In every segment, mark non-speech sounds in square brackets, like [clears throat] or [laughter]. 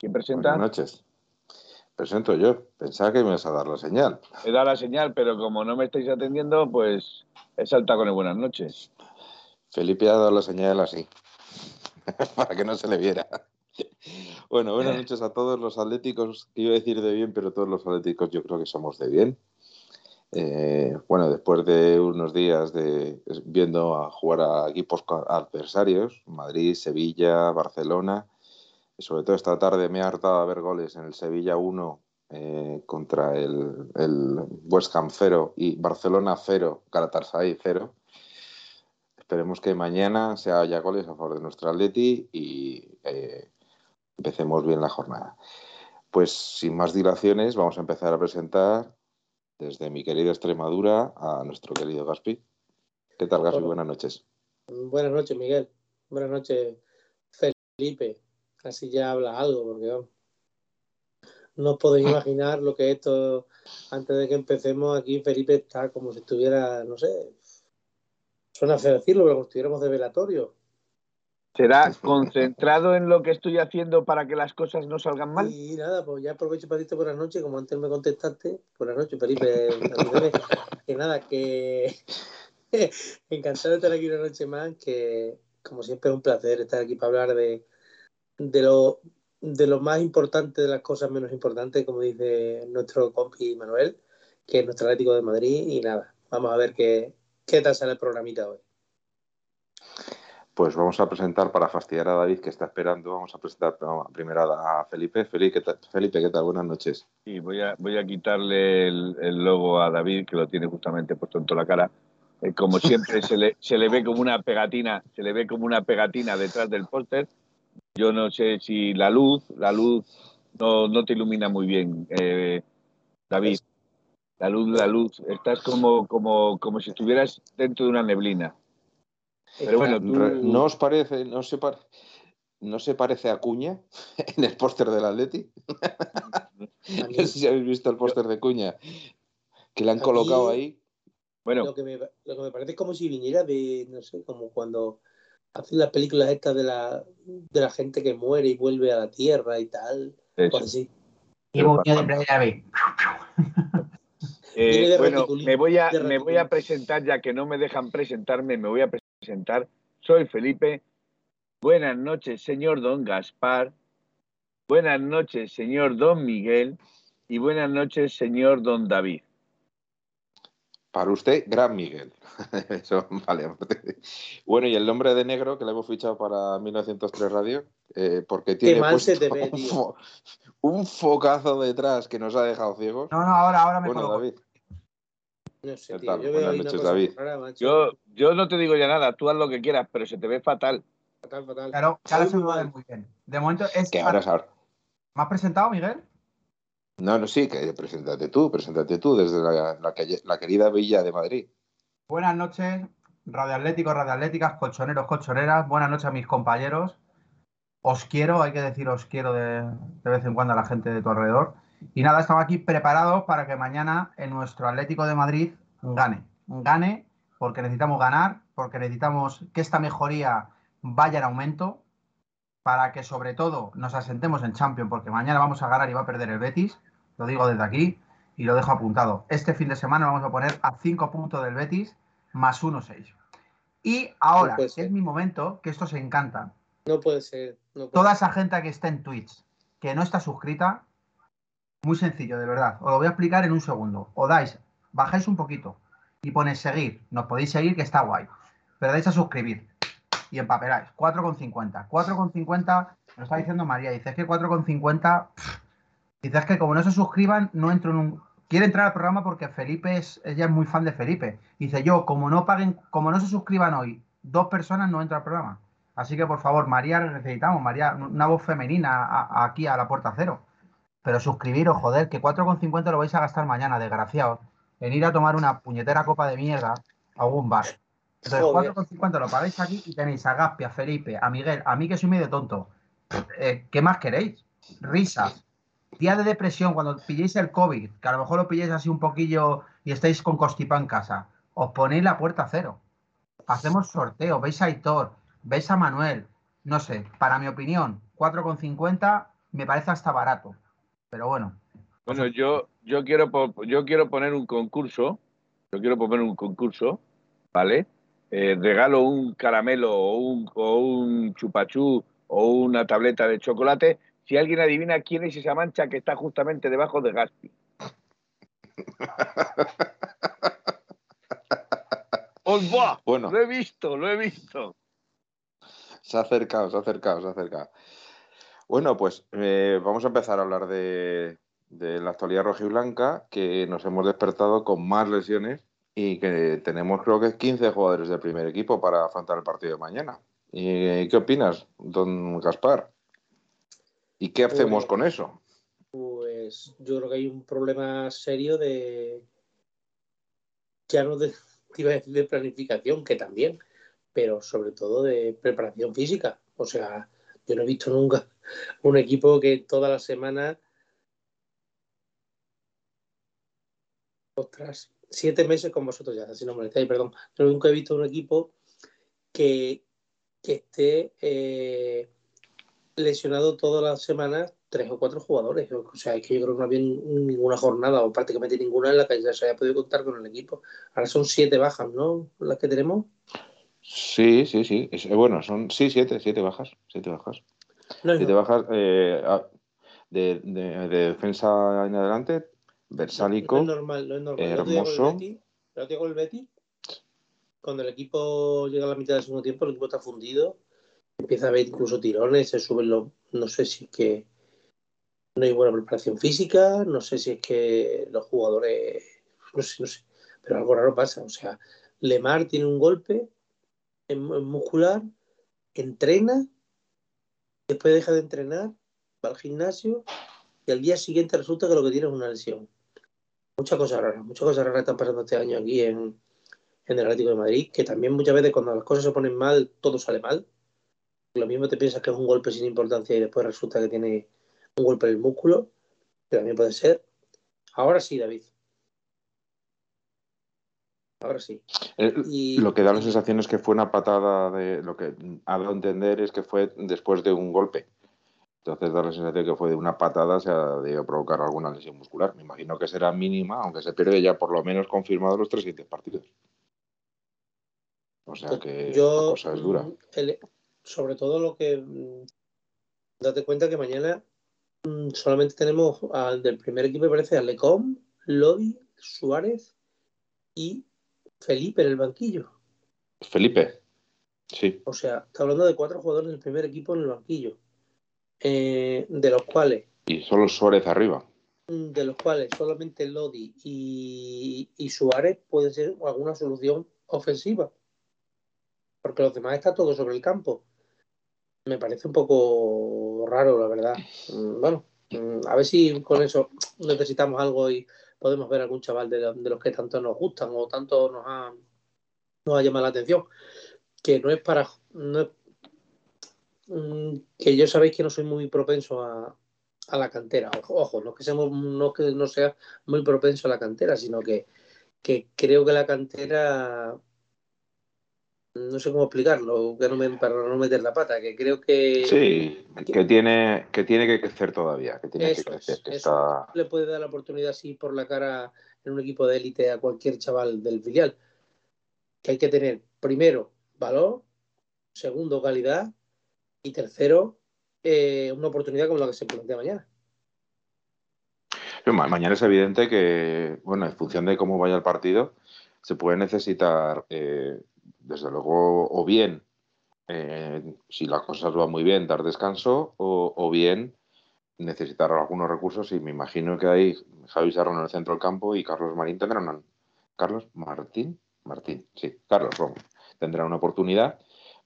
¿Quién presenta? Buenas noches. Presento yo. Pensaba que me ibas a dar la señal. He dado la señal, pero como no me estáis atendiendo, pues he saltado con el buenas noches. Felipe ha dado la señal así, [laughs] para que no se le viera. Bueno, buenas noches a todos los atléticos, iba a decir de bien, pero todos los atléticos yo creo que somos de bien. Eh, bueno, después de unos días de viendo a jugar a equipos adversarios, Madrid, Sevilla, Barcelona, sobre todo esta tarde me ha hartado a ver goles en el Sevilla 1 eh, contra el, el, West Ham 0 y Barcelona 0, Galatasaray 0. Esperemos que mañana se haya goles a favor de nuestro Atleti y eh, empecemos bien la jornada. Pues sin más dilaciones, vamos a empezar a presentar desde mi querida Extremadura a nuestro querido Gaspi. ¿Qué tal, Gaspi? Buenas noches. Buenas noches, Miguel. Buenas noches, Felipe. Así ya habla algo, porque vamos. No os podéis imaginar lo que esto, antes de que empecemos aquí, Felipe está como si estuviera, no sé, suena feo decirlo, pero como si estuviéramos de velatorio. ¿Será concentrado en lo que estoy haciendo para que las cosas no salgan mal? Y nada, pues ya aprovecho para decirte buenas noches, como antes me contestaste. Buenas noches, Felipe. que nada, que [laughs] encantado de estar aquí una noche más, que como siempre es un placer estar aquí para hablar de, de, lo, de lo más importante de las cosas menos importantes, como dice nuestro compi Manuel, que es nuestro Atlético de Madrid. Y nada, vamos a ver qué, qué tal sale el programita hoy pues vamos a presentar para fastidiar a David que está esperando. Vamos a presentar primero a Felipe. Felipe, ¿qué tal? Felipe, ¿qué tal? Buenas noches. Sí, voy a, voy a quitarle el, el, logo a David, que lo tiene justamente puesto en toda la cara. Eh, como siempre, se, le, se le ve como una pegatina, se le ve como una pegatina detrás del póster. Yo no sé si la luz, la luz no, no te ilumina muy bien, eh, David. La luz, la luz. Estás como, como, como si estuvieras dentro de una neblina. Pero bueno, tú... ¿no os parece, no se, par... no se parece a Cuña [laughs] en el póster del Atleti? [laughs] no sé si habéis visto el póster de Cuña, que le han colocado ahí. Bueno, lo que, me, lo que me parece es como si viniera de, no sé, como cuando hacen las películas estas de la, de la gente que muere y vuelve a la tierra y tal. Pues así. Y de Playa B. Eh, bueno, me voy, a, me voy a presentar, ya que no me dejan presentarme, me voy a presentar. Soy Felipe. Buenas noches, señor don Gaspar. Buenas noches, señor don Miguel. Y buenas noches, señor don David. Para usted, Gran Miguel. [laughs] Eso, vale. Bueno, y el nombre de negro que le hemos fichado para 1903 Radio, eh, porque tiene Qué mal se te ve, [laughs] un, tío. fo un, focazo detrás que nos ha dejado ciegos. No, no, ahora, ahora me Bueno, coloco. David. No sé, ¿Qué tío. tal? Yo veo Buenas noches, David. rara. Yo, yo no te digo ya nada, tú haz lo que quieras, pero se te ve fatal. Fatal, fatal. Claro, ahora se Muy me va a ver muy bien. De momento es. Que ahora es ahora. ¿Me has presentado, Miguel? No, no, sí, que preséntate tú, preséntate tú desde la, la, calle- la querida Villa de Madrid. Buenas noches, radioatléticos, radioatléticas, colchoneros, colchoneras. Buenas noches a mis compañeros. Os quiero, hay que decir os quiero de, de vez en cuando a la gente de tu alrededor. Y nada, estamos aquí preparados para que mañana en nuestro Atlético de Madrid gane. Gane porque necesitamos ganar, porque necesitamos que esta mejoría vaya en aumento, para que sobre todo nos asentemos en Champions, porque mañana vamos a ganar y va a perder el Betis. Lo digo desde aquí y lo dejo apuntado. Este fin de semana vamos a poner a 5 puntos del Betis más 1-6. Y ahora, No es mi momento, que esto se encanta. No puede ser. No puede Toda esa gente que está en Twitch, que no está suscrita, muy sencillo, de verdad. Os lo voy a explicar en un segundo. O dais, bajáis un poquito y ponéis seguir. Nos podéis seguir, que está guay. Pero dais a suscribir y empapeláis. 4,50. 4,50, lo está diciendo María. Dices que 4,50. Dices que como no se suscriban, no entro en un. Quiere entrar al programa porque Felipe es, ella es muy fan de Felipe. Dice yo, como no paguen, como no se suscriban hoy, dos personas no entro al programa. Así que por favor, María, necesitamos, María, una voz femenina a- a- aquí a la puerta cero. Pero suscribiros, joder, que 4,50 lo vais a gastar mañana, desgraciados. En ir a tomar una puñetera copa de mierda a algún bar. Entonces, Joder. 4,50 lo pagáis aquí y tenéis a Gaspi, a Felipe, a Miguel, a mí que soy medio tonto. Eh, ¿Qué más queréis? Risas. Día de depresión, cuando pilléis el COVID, que a lo mejor lo pilléis así un poquillo y estáis con constipado en casa, os ponéis la puerta cero. Hacemos sorteo, veis a Aitor, veis a Manuel. No sé, para mi opinión, 4,50 me parece hasta barato. Pero bueno, Bueno, yo, yo, quiero, yo quiero poner un concurso, yo quiero poner un concurso, ¿vale? Eh, regalo un caramelo o un, o un chupachú o una tableta de chocolate si alguien adivina quién es esa mancha que está justamente debajo de Gaspi. ¡Os va! Bueno. Lo he visto, lo he visto. Se ha acercado, se ha acercado, se ha acercado. Bueno, pues eh, vamos a empezar a hablar de, de la actualidad rojiblanca, que nos hemos despertado con más lesiones y que tenemos creo que 15 jugadores del primer equipo para afrontar el partido de mañana. ¿Y qué opinas, don Gaspar? ¿Y qué hacemos Pues- con eso? Pues yo creo que hay un problema serio de. Ya no de, [laughs] iba a decir de planificación, que también, pero sobre todo de preparación física. O sea, yo no he visto nunca [laughs] un equipo que toda la semana. Ostras, siete meses con vosotros ya, si no molestáis, perdón. Yo nunca he visto un equipo que, que esté eh, lesionado todas las semanas tres o cuatro jugadores. O sea, es que yo creo que no había ninguna jornada o prácticamente ninguna en la que ya se haya podido contar con el equipo. Ahora son siete bajas, ¿no? Las que tenemos. Sí, sí, sí. Es- eh, bueno, son sí, siete, siete bajas. Siete bajas. No, Siete bajas eh, de, de- de defensa en adelante. Versálico. No es normal, no es normal. Hermoso. Día con el Betis, cuando el equipo llega a la mitad del segundo tiempo, el equipo está fundido, empieza a haber incluso tirones, se suben los. No sé si es que no hay buena preparación física, no sé si es que los jugadores. No sé, no sé. Pero algo raro pasa. O sea, Lemar tiene un golpe muscular, entrena, después deja de entrenar, va al gimnasio y al día siguiente resulta que lo que tiene es una lesión muchas cosas raras, muchas cosas raras están pasando este año aquí en, en el Atlético de Madrid, que también muchas veces cuando las cosas se ponen mal, todo sale mal. Lo mismo te piensas que es un golpe sin importancia y después resulta que tiene un golpe en el músculo, que también puede ser. Ahora sí, David. Ahora sí. Eh, Y- Lo que da la sensación es que fue una patada de. Lo que ha dado a entender es que fue después de un golpe. Entonces da la sensación que fue de una patada, se ha debido provocar alguna lesión muscular. Me imagino que será mínima, aunque se pierde ya por lo menos confirmado los tres siguientes partidos. O sea que Yo, la cosa es dura. mm, el- sobre todo lo que. mm, Date cuenta que mañana mm, solamente tenemos al del primer equipo, me parece, a Lecom, Lodi, Suárez y Felipe en el banquillo. Felipe, sí. O sea, está hablando de cuatro jugadores del primer equipo en el banquillo. Eh, de los cuales Y solo Suárez arriba. mm, de los cuales solamente Lodi y, y Suárez pueden ser alguna solución ofensiva. Porque los demás está todo sobre el campo. Me parece un poco raro, la verdad. Mm, Bueno, mm, a ver si con eso necesitamos algo y podemos ver algún chaval de, los que tanto nos gustan o tanto nos ha, nos ha llamado la atención. Que no es para. No es- mm, que yo sabéis que no soy muy propenso a, a la cantera. Ojo, ojo, no es que seamos, no es que no sea muy propenso a la cantera, sino que, que creo que la cantera no sé cómo explicarlo, que no me, para no meter la pata, que creo que Sí, que tiene, que tiene que crecer todavía, que tiene eso que es, crecer, que eso está... le puede dar la oportunidad así por la cara en un equipo de élite a cualquier chaval del filial. Que hay que tener primero valor, segundo calidad y tercero eh, una oportunidad como la que se plantea mañana. Pero mañana es evidente que, bueno, en función de cómo vaya el partido, se puede necesitar, eh, desde luego, o bien, eh, si las cosas van muy bien, dar descanso, o, o bien necesitar algunos recursos. Y me imagino que ahí Javi Serrano en el centro del campo y Carlos Marín tendrán una- Carlos Martín, Martín, sí, Carlos Romo, tendrá una oportunidad.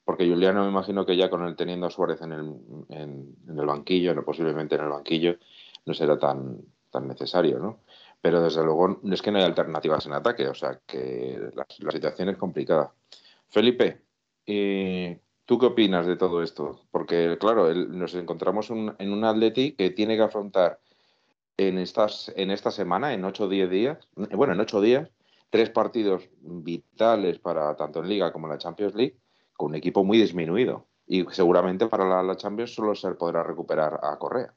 Porque Juliano me imagino que ya con el teniendo a Suárez en el, en, el banquillo, no posiblemente en el banquillo, no será tan, tan necesario, ¿no? Pero desde luego es que no hay alternativas en ataque, o sea que la situación es complicada. Felipe, ¿y ¿tú qué opinas de todo esto? Porque, claro, nos encontramos un- en un Atleti que tiene que afrontar en, estas, en esta semana, en 8 o 10 días, bueno, en 8 días, tres partidos vitales para tanto en Liga como en la Champions League, con un equipo muy disminuido. Y seguramente para la, la Champions solo se podrá recuperar a Correa.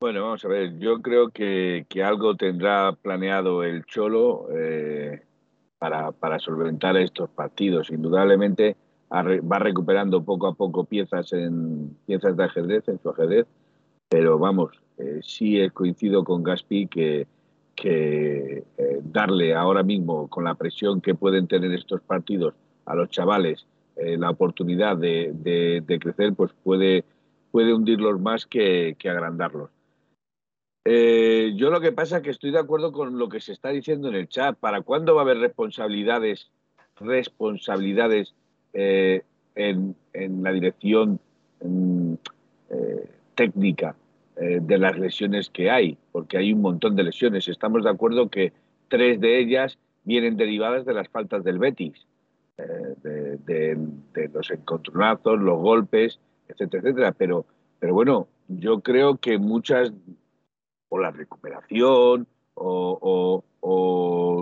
Bueno, vamos a ver, yo creo que, que algo tendrá planeado el Cholo eh, para, solventar estos partidos. Indudablemente va recuperando poco a poco piezas en piezas de ajedrez, en su ajedrez, pero vamos, eh, sí coincido con Gaspi que, que eh, darle ahora mismo, con la presión que pueden tener estos partidos a los chavales, eh, la oportunidad de, de- de crecer, pues puede, puede hundirlos más que, que agrandarlos. Eh, yo lo que pasa es que estoy de acuerdo con lo que se está diciendo en el chat. ¿Para cuándo va a haber responsabilidades, responsabilidades eh, en, en la dirección eh, técnica de las lesiones que hay? Porque hay un montón de lesiones. Estamos de acuerdo que tres de ellas vienen derivadas de las faltas del Betis, de los encontronazos, los golpes, etcétera, etcétera. Pero, pero bueno, yo creo que muchas o la recuperación o,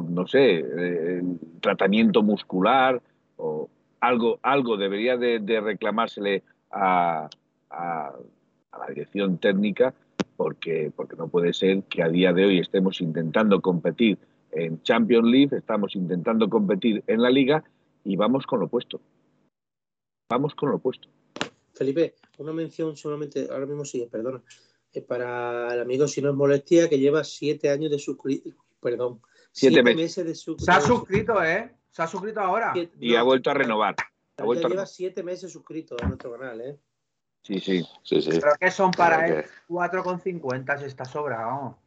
no sé, eh, el tratamiento muscular o algo, algo debería de, de reclamársele a, a- a la dirección técnica porque, porque no puede ser que a día de hoy estemos intentando competir en Champions League, estamos intentando competir en la liga y vamos con lo opuesto. Vamos con lo opuesto. Felipe, una mención solamente, ahora mismo sí, perdona, para el amigo, si no es molestia, que lleva siete años de suscrito, perdón, Siete siete, meses. meses de suscrito. Se ha suscrito, ¿eh? Se ha suscrito ahora. Y ha vuelto a renovar. Ha vuelto a lleva renovar. siete meses suscrito a nuestro canal, ¿eh? Sí, sí. Sí, sí. Pero que son para Claro él 4,50 si está sobrado.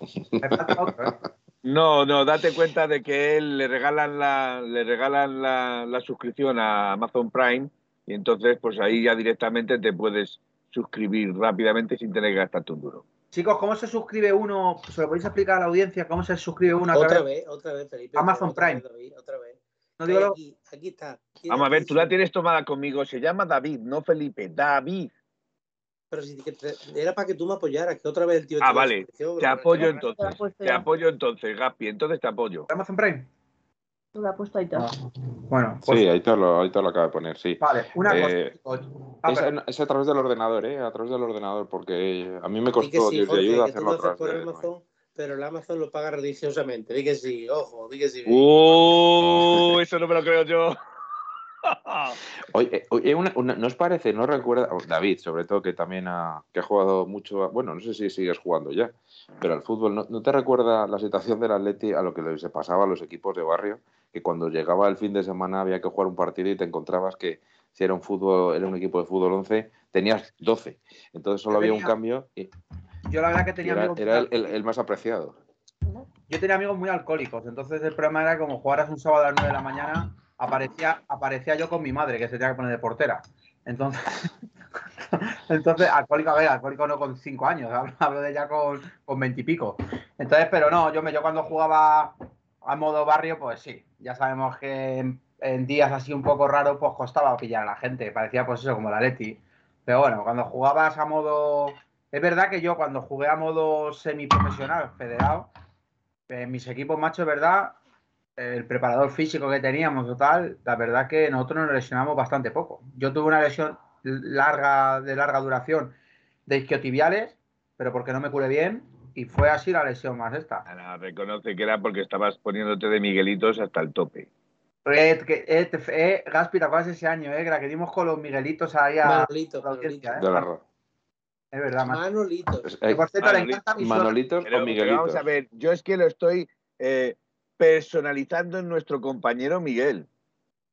[laughs] ¿eh? No, no, date cuenta de que él le regalan la, le regalan la, la suscripción a Amazon Prime y entonces pues ahí ya directamente te puedes suscribir rápidamente sin tener que gastarte un duro. Chicos, ¿cómo se suscribe uno? ¿Se lo podéis explicar a la audiencia? ¿Cómo se suscribe uno? a Otra vez, otra vez, Felipe. Amazon otra Prime. vez, David, otra vez. No digo lo- aquí, aquí está. Vamos a ver, tú la tienes tomada conmigo, se llama David, no Felipe, David. Pero si te- era para que tú me apoyaras, que otra vez el tío. Ah, te la vale, te apoyo entonces, Te apoyo entonces, Gaspi, entonces te apoyo. Amazon Prime? Tú la has puesto ahí todo. Bueno, pues, Sí, ahí te lo, ahí te lo acaba de poner, sí. vale, una Eh, cosa. Ah, Es, pero- es a través del ordenador, ¿eh? A través del ordenador, porque a mí me que costó sí, Dios de ayuda que hacerlo lo a través. Amazon, pero el Amazon lo paga religiosamente. Di que sí, ojo, di que sí. ¡Uh! Eso no me lo creo yo. [laughs] Oye, eh, oye, una- una- ¿no os parece, no recuerda, David, sobre todo que también ha, que ha jugado mucho, a- bueno, no sé si sigues jugando ya, pero al fútbol, ¿no, no te recuerda la situación del Atleti a lo que le- se pasaba a los equipos de barrio? Que cuando llegaba el fin de semana había que jugar un partido y te encontrabas que si era un fútbol, era un equipo de fútbol 11, tenías 12. Entonces solo había un cambio y Yo la verdad que tenía era, amigos era el, muy el- el más apreciado. Yo tenía amigos muy alcohólicos, entonces el problema era como jugaras un sábado a las 9 de la mañana, aparecía, aparecía yo con mi madre, que se tenía que poner de portera. Entonces, [laughs] entonces alcohólico, a ver, alcohólico no con 5 años, hablo, hablo de ya con, con 20 y pico. Entonces, pero no, yo, me, yo cuando jugaba a modo barrio, pues sí, ya sabemos que en, en días así un poco raros, pues costaba pillar a la gente, parecía pues eso, como la Leti. Pero bueno, cuando jugabas a modo... Es verdad que yo cuando jugué a modo semiprofesional, federado, en mis equipos, macho, es verdad, el preparador físico que teníamos total, la verdad que nosotros nos lesionamos bastante poco. Yo tuve una lesión larga, de larga duración de isquiotibiales, pero porque no me curé bien, y fue así la lesión más esta. Ana, reconoce que era porque estabas poniéndote de Miguelitos hasta el tope. Eh, eh, eh, Gaspi, ¿te acuerdas ese año, eh? Que la que dimos con los Miguelitos ahí a Manolito, la audiencia, Manolito. eh? De la Es verdad, man. Manolito. es- Que, eh, por cierto, le Manolito- encanta mi suegra. Manolitos o Miguelitos. vamos a ver, yo es que lo estoy eh, personalizando en nuestro compañero Miguel.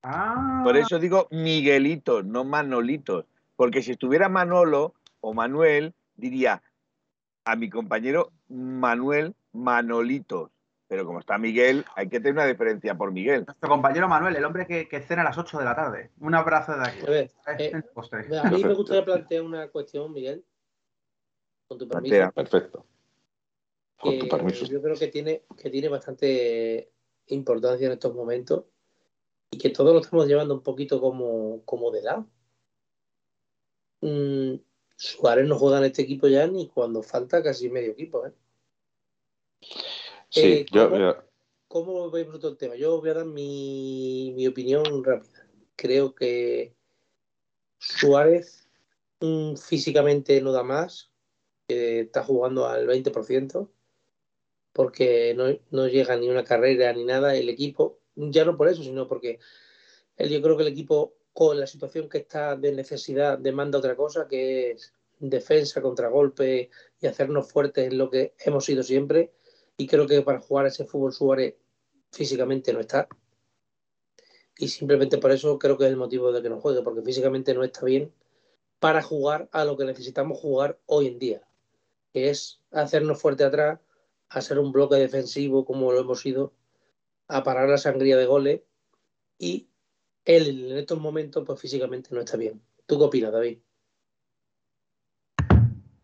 Ah, Por eso digo Miguelitos, no Manolitos. Porque si estuviera Manolo o Manuel, diría a mi compañero Manuel Manolitos. Pero como está Miguel, hay que tener una diferencia por Miguel. nuestro compañero Manuel, el hombre que, que cena a las 8 de la tarde. Un abrazo de aquí. A ver, Eh, eh, a mí me gustaría plantear una cuestión, Miguel. Con tu permiso. Plantea. Perfecto. Con tu permiso. yo creo que tiene, que tiene bastante importancia en estos momentos y que todos lo estamos llevando un poquito como, como de lado. Mm, Suárez no juega en este equipo ya ni cuando falta casi medio equipo. ¿eh? Sí, Eh, yo, ¿cómo? yo- ¿Cómo veis vosotros el tema? Yo voy a dar mi, mi opinión rápida. Creo que Suárez mm, físicamente no da más, está jugando al 20%, porque no, no llega ni una carrera ni nada. El equipo, ya no por eso, sino porque él, yo creo que el equipo, con la situación que está de necesidad, demanda otra cosa, que es defensa, contragolpe y hacernos fuertes en lo que hemos sido siempre. Y creo que para jugar ese fútbol Suárez físicamente no está. Y simplemente por eso creo que es el motivo de que no juegue, porque físicamente no está bien para jugar a lo que necesitamos jugar hoy en día, que es hacernos fuerte atrás, a ser un bloque defensivo como lo hemos sido, a parar la sangría de goles y él en estos momentos pues físicamente no está bien. ¿Tú qué opinas, David?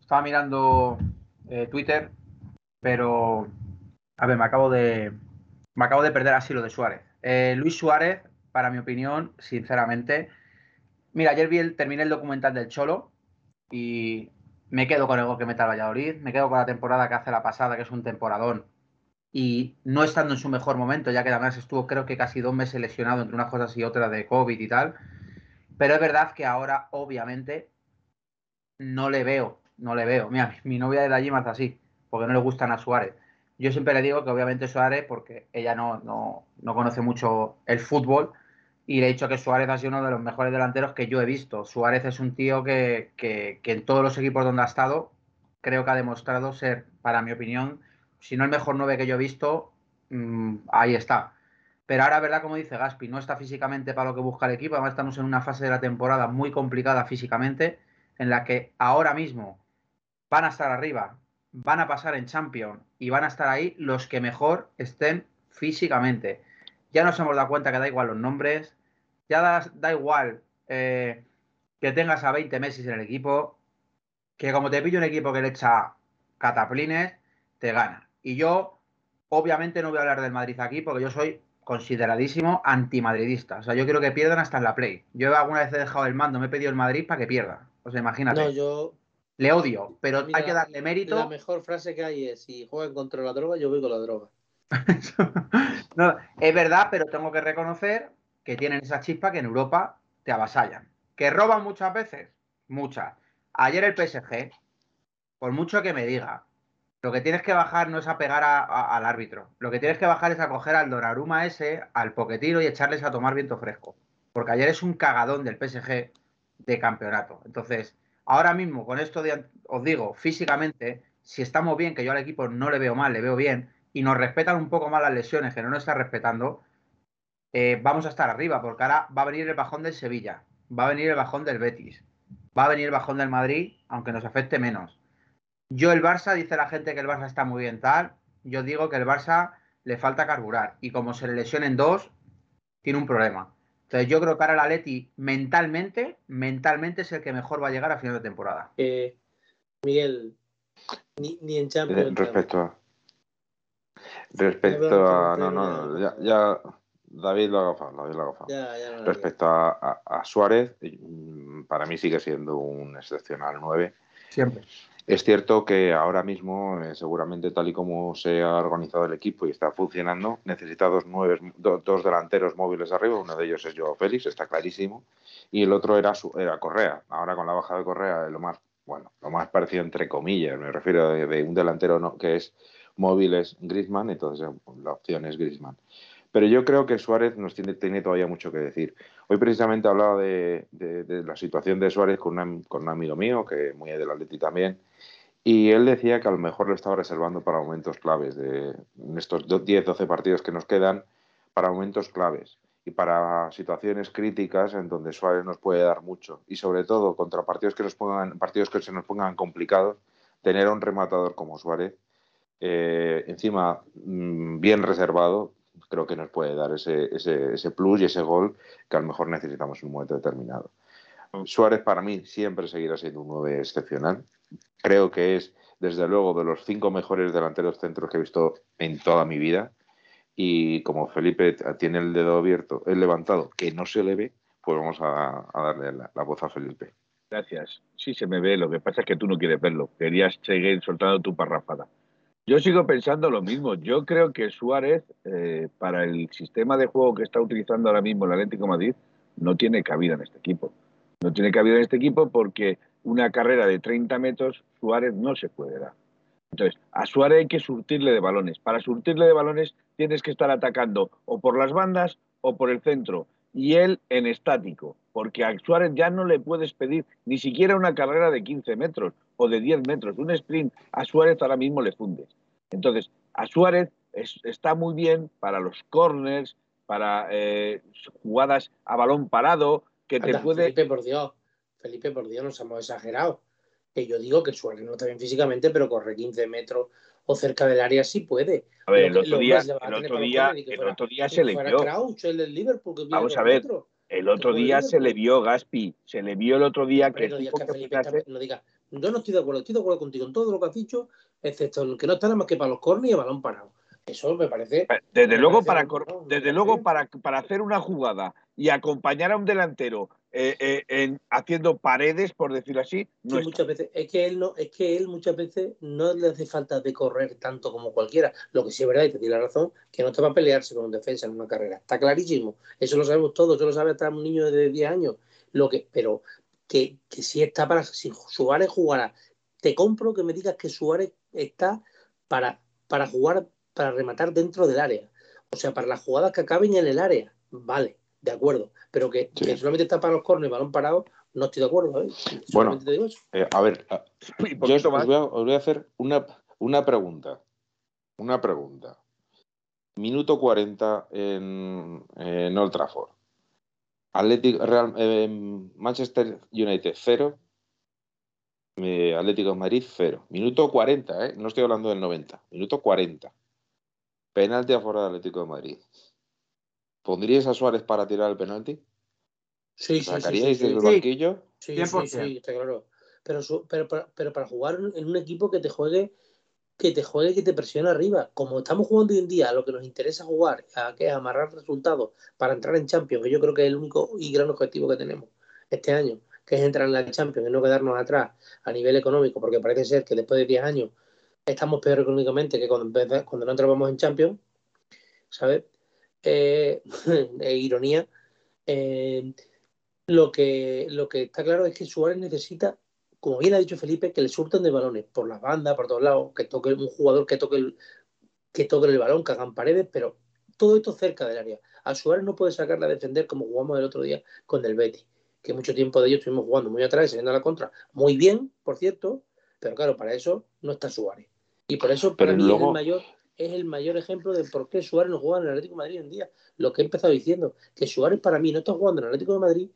Estaba mirando eh, Twitter, pero a ver, me acabo de me acabo de perder así lo de Suárez. Eh, Luis Suárez, para mi opinión, sinceramente, mira, ayer vi el, terminé el documental del Cholo y me quedo con el gol que mete al Valladolid, me quedo con la temporada que hace la pasada, que es un temporadón, y no estando en su mejor momento, ya que además estuvo creo que casi dos meses lesionado entre unas cosas y otras de COVID y tal. Pero es verdad que ahora, obviamente, no le veo, no le veo. Mira, [laughs] mi, novia de allí hace así, porque no le gustan a Suárez. Yo siempre le digo que obviamente Suárez, porque ella no, no, no conoce mucho el fútbol, y le he dicho que Suárez ha sido uno de los mejores delanteros que yo he visto. Suárez es un tío que, que, que en todos los equipos donde ha estado, creo que ha demostrado ser, para mi opinión, si no el mejor 9 que yo he visto, mmm, ahí está. Pero ahora, verdad, como dice Gaspi, no está físicamente para lo que busca el equipo. Además, estamos en una fase de la temporada muy complicada físicamente, en la que ahora mismo van a estar arriba, van a pasar en Champions y van a estar ahí los que mejor estén físicamente. Ya nos hemos dado cuenta que da igual los nombres, ya da, da igual eh, que tengas a 20 Messi en el equipo, que como te pillo un equipo que le echa cataplines, te gana. Y yo, obviamente, no voy a hablar del Madrid aquí porque yo soy consideradísimo antimadridista. O sea, yo quiero que pierdan hasta en la Play. Yo alguna vez he dejado el mando, me he pedido el Madrid para que pierda. O sea, imagínate. No, yo. Le odio, pero Mira, hay que darle mérito. La mejor frase que hay es: si juegan contra la droga, yo voy con la droga. [laughs] no, es verdad, pero tengo que reconocer que tienen esa chispa que en Europa te avasallan. ¿Que roban muchas veces? Muchas. Ayer el PSG, por mucho que me diga, lo que tienes que bajar no es a pegar al árbitro. Lo que tienes que bajar es a coger al Doraruma ese, al Poquetino y echarles a tomar viento fresco. Porque ayer es un cagadón del PSG de campeonato. Entonces, ahora mismo, con esto de, os digo, físicamente, si estamos bien, que yo al equipo no le veo mal, le veo bien, y nos respetan un poco más las lesiones, que no nos está respetando, eh, vamos a estar arriba, porque ahora va a venir el bajón del Sevilla, va a venir el bajón del Betis, va a venir el bajón del Madrid, aunque nos afecte menos. Yo el Barça, dice la gente que el Barça está muy bien tal, yo digo que el Barça le falta carburar, y como se le lesionen dos, tiene un problema. Entonces yo creo que ahora el Atleti mentalmente, mentalmente es el que mejor va a llegar a final de temporada. Eh, Miguel, ni, ni en Champions. Eh, respecto a. Respecto a. No, no, no, ya, ya David lo ha agafado, David lo ha agafado. Ya, ya no Respecto a, a, a, Suárez, para mí sigue siendo un excepcional 9. Siempre. Es cierto que ahora mismo, eh, seguramente tal y como se ha organizado el equipo y está funcionando, necesita dos, nueve, do, dos delanteros móviles arriba. Uno de ellos es Joao Félix, está clarísimo. Y el otro era, su, era Correa. Ahora con la baja de Correa, lo más, bueno, lo más parecido entre comillas, me refiero de, un delantero no, que es móvil es Griezmann, entonces la opción es Griezmann. Pero yo creo que Suárez nos tiene, todavía mucho que decir. Hoy precisamente hablaba de, de, de la situación de Suárez con, una, con un amigo mío, que muy del Atleti también, y él decía que a lo mejor lo estaba reservando para momentos claves, de, en estos 10-12 partidos que nos quedan, para momentos claves y para situaciones críticas en donde Suárez nos puede dar mucho. Y sobre todo contra partidos que, nos pongan, partidos que se nos pongan complicados, tener a un rematador como Suárez, eh, encima mm, bien reservado, creo que nos puede dar ese, ese, ese plus y ese gol que a lo mejor necesitamos en un momento determinado. Suárez para mí siempre seguirá siendo un 9 excepcional. Creo que es, desde luego, de los cinco mejores delanteros centros que he visto en toda mi vida. Y como Felipe tiene el dedo abierto, el levantado, que no se le ve, pues vamos a, darle la, voz a Felipe. Gracias. Sí se me ve, lo que pasa es que tú no quieres verlo. Querías seguir soltando tu parrafada. Yo sigo pensando lo mismo. Yo creo que Suárez, eh, para el sistema de juego que está utilizando ahora mismo el Atlético Madrid, no tiene cabida en este equipo. No tiene cabida en este equipo porque una carrera de 30 metros, Suárez no se puede dar. Entonces, a Suárez hay que surtirle de balones. Para surtirle de balones tienes que estar atacando o por las bandas o por el centro. Y él en estático, porque a Suárez ya no le puedes pedir ni siquiera una carrera de 15 metros o de 10 metros. Un sprint a Suárez ahora mismo le fundes. Entonces, a Suárez es, está muy bien para los corners, para eh, jugadas a balón parado, que te puede... Felipe, por Dios, Felipe, por Dios, nos hemos exagerado. Que yo digo que Suárez no está bien físicamente, pero corre 15 metros o cerca del área sí puede. A ver, el otro día, el otro día, el otro día se le vio. Vamos a ver. El otro día se le vio Gaspi, se le vio el otro día que no digas que Felipe está- no digas, yo no estoy de acuerdo, estoy de acuerdo contigo en todo lo que has dicho, excepto en que no está nada más que para los corners y el balón parado. Eso me parece. Desde me luego, parece para, desde luego para, para hacer una jugada y acompañar a un delantero eh, eh, en, haciendo paredes, por decirlo así, no que está. muchas veces. Es que él no es que él muchas veces no le hace falta de correr tanto como cualquiera. Lo que sí es verdad y te doy la razón que no te va a pelearse con un defensa en una carrera. Está clarísimo. Eso lo sabemos todos. Eso lo sabe hasta un niño de 10 años. Lo que pero que, que si está para si Suárez jugara te compro que me digas que Suárez está para para jugar para rematar dentro del área o sea para las jugadas que acaben en el área vale de acuerdo pero que, Sí. que solamente está para los corners balón parado no estoy de acuerdo ¿eh? Bueno, Solamente te digo eso. Eh, a ver, a- [clears throat] Y yo os, voy a, os voy a hacer una, una pregunta. Una pregunta. Minuto 40 en, en Old Trafford. Atlético, Real, eh, Manchester United 0. Eh, Atlético de Madrid 0. Minuto 40, ¿eh? No estoy hablando del 90. Minuto 40. Penalti a favor del Atlético de Madrid. ¿Pondríais a Suárez para tirar el penalti? Sí, sí, sí, ¿Sacaríais sí, sí. del Sí. banquillo? Sí, 100%. sí, sí, está claro. Pero, su- pero, pero, pero para jugar en un equipo que te juegue, que te juegue, que te presione arriba. Como estamos jugando hoy en día, lo que nos interesa jugar, a que es amarrar resultados para entrar en Champions, que yo creo que es el único y gran objetivo que tenemos este año, que es entrar en la Champions y no quedarnos atrás a nivel económico, porque parece ser que después de 10 años estamos peor económicamente que cuando, cuando no entramos en Champions, ¿sabes? Eh, [laughs] ironía. Eh, lo que, lo que está claro es que Suárez necesita, como bien ha dicho Felipe, que le surtan de balones por las bandas, por todos lados, que toque un jugador que toque el, que toque el balón, que hagan paredes, pero todo esto cerca del área. A Suárez no puede sacarla a defender como jugamos el otro día con el Betty, que mucho tiempo de ellos estuvimos jugando muy atrás, saliendo a la contra. Muy bien, por cierto, pero claro, para eso no está Suárez. Y por eso para Pero mí es el mayor es el mayor ejemplo de por qué Suárez no juega en el Atlético de Madrid hoy en día. Lo que he empezado diciendo, que Suárez para mí no está jugando en el Atlético de Madrid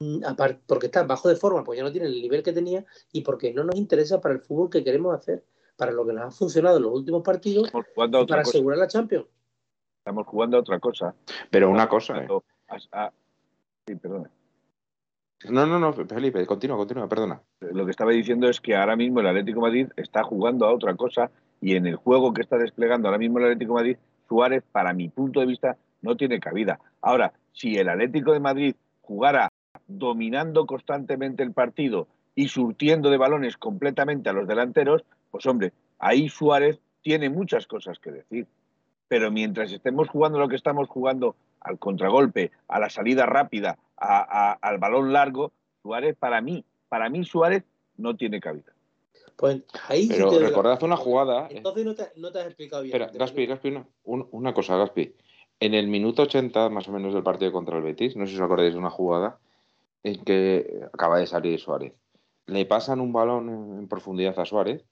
mm, aparte, porque está bajo de forma, porque ya no tiene el nivel que tenía y porque no nos interesa para el fútbol que queremos hacer, para lo que nos ha funcionado en los últimos partidos Estamos jugando a y para cosa. asegurar la Champions. Estamos jugando a otra cosa. Pero una cosa, ¿eh? Jugando a- a- Sí, perdona. No, no, no, Felipe, continúa, continúa, perdona. Lo que estaba diciendo es que ahora mismo el Atlético Madrid está jugando a otra cosa y en el juego que está desplegando ahora mismo el Atlético Madrid, Suárez, para mi punto de vista, no tiene cabida. Ahora, si el Atlético de Madrid jugara dominando constantemente el partido y surtiendo de balones completamente a los delanteros, pues hombre, ahí Suárez tiene muchas cosas que decir. Pero mientras estemos jugando lo que estamos jugando al contragolpe, a la salida rápida, a- a- al balón largo, Suárez para mí, para mí Suárez no tiene cabida. Pues ahí sí Pero te doy la- recordad una jugada. eh. Entonces no te, no te has explicado bien. Espera, Gaspi, Gaspi, una, un- una cosa, Gaspi. En el minuto 80 más o menos del partido contra el Betis, no sé si os acordáis de una jugada en que acaba de salir Suárez. Le pasan un balón en, en profundidad a Suárez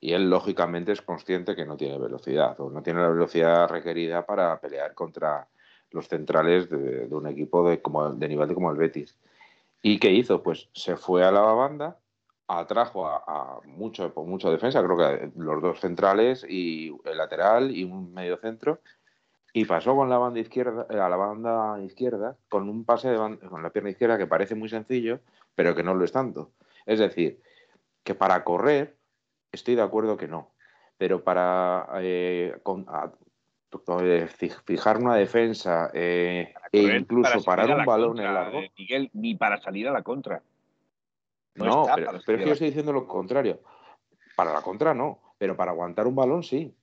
y él lógicamente es consciente que no tiene velocidad o no tiene la velocidad requerida para pelear contra los centrales de, un equipo de, como, de nivel de como el Betis. ¿Y qué hizo? Pues se fue a la banda, atrajo a, a por mucha defensa, creo que los dos centrales y el lateral y un medio centro, y pasó con la banda izquierda, a la banda izquierda con un pase de ban- con la pierna izquierda que parece muy sencillo, pero que no lo es tanto. Es decir, que para correr estoy de acuerdo que no, pero para eh, eh, fijar una defensa eh, e incluso para parar un balón contra, en largo. eh, Miguel, ni para salir a la contra. No No, está pero, es que yo estoy diciendo lo contrario. Para la contra no, pero para aguantar un balón sí.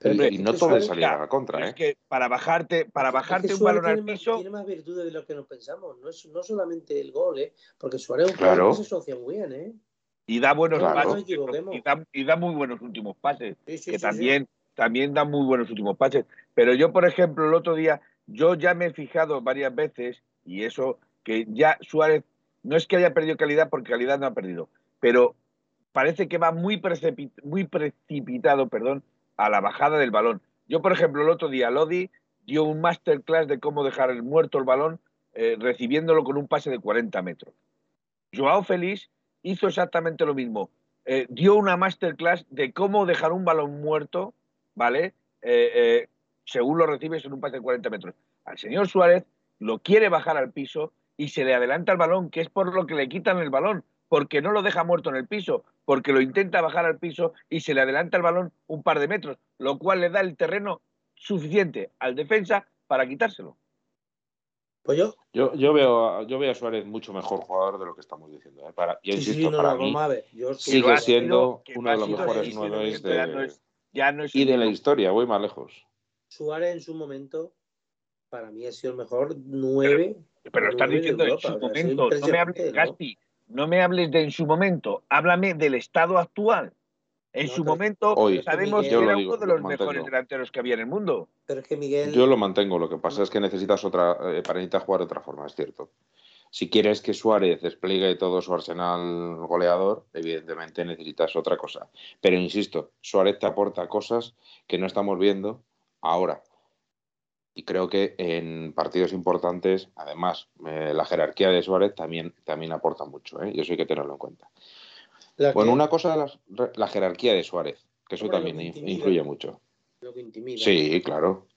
Pero y, no todo es salir a la contra, es ¿eh? que para bajarte, para bajarte es que un balón al más- piso, tiene más virtudes de lo que nos pensamos. No es no solamente el gol, ¿eh? Porque Suárez es un Claro. jugador que se asocia muy bien, ¿eh? y da buenos Claro. pases No y da, y da muy buenos últimos pases Sí, sí, que sí, también también da muy buenos últimos pases. Pero yo por ejemplo el otro día yo ya me he fijado varias veces y eso que ya Suárez no es que haya perdido calidad porque calidad no ha perdido pero parece que va muy precipitado perdón a la bajada del balón. Yo por ejemplo el otro día Lodi dio un masterclass de cómo dejar el muerto el balón eh, recibiéndolo con un pase de 40 metros. Joao Félix hizo exactamente lo mismo. Eh, dio una masterclass de cómo dejar un balón muerto, ¿vale? Eh, eh, según lo recibes en un pase de 40 metros. Al señor Suárez lo quiere bajar al piso y se le adelanta el balón, que es por lo que le quitan el balón, porque no lo deja muerto en el piso, porque lo intenta bajar al piso y se le adelanta el balón un par de metros, lo cual le da el terreno suficiente al defensa para quitárselo. Pues yo, Yo, yo, veo, a- yo veo a Suárez mucho mejor jugador de lo que estamos diciendo. ¿eh? Para, yo sí, insisto, sí, no, para no, mí, sigue siendo uno de lo los mejores nueve de, ya no es y de la historia, voy más lejos. Suárez en su momento, para mí ha sido el mejor nueve. Pero lo estás diciendo en su momento. No me hables, ¿no? Gasti, no me hables de en su momento. Háblame del estado actual. En No, su pero- momento Hoy, sabemos que era digo, uno de lo los mejores delanteros que había en el mundo. Pero es que Miguel. Yo lo mantengo, lo que pasa es que necesitas otra, eh, para necesitas jugar de otra forma, es cierto. Si quieres que Suárez despliegue todo su arsenal goleador, evidentemente necesitas otra cosa. Pero insisto, Suárez te aporta cosas que no estamos viendo ahora. Y creo que en partidos importantes, además, eh, la jerarquía de Suárez también, también aporta mucho, ¿eh? y eso hay que tenerlo en cuenta. la Bueno, que- una cosa, la, la jerarquía de Suárez, que eso Hombre, también que influye mucho. lo que intimida. Sí, claro.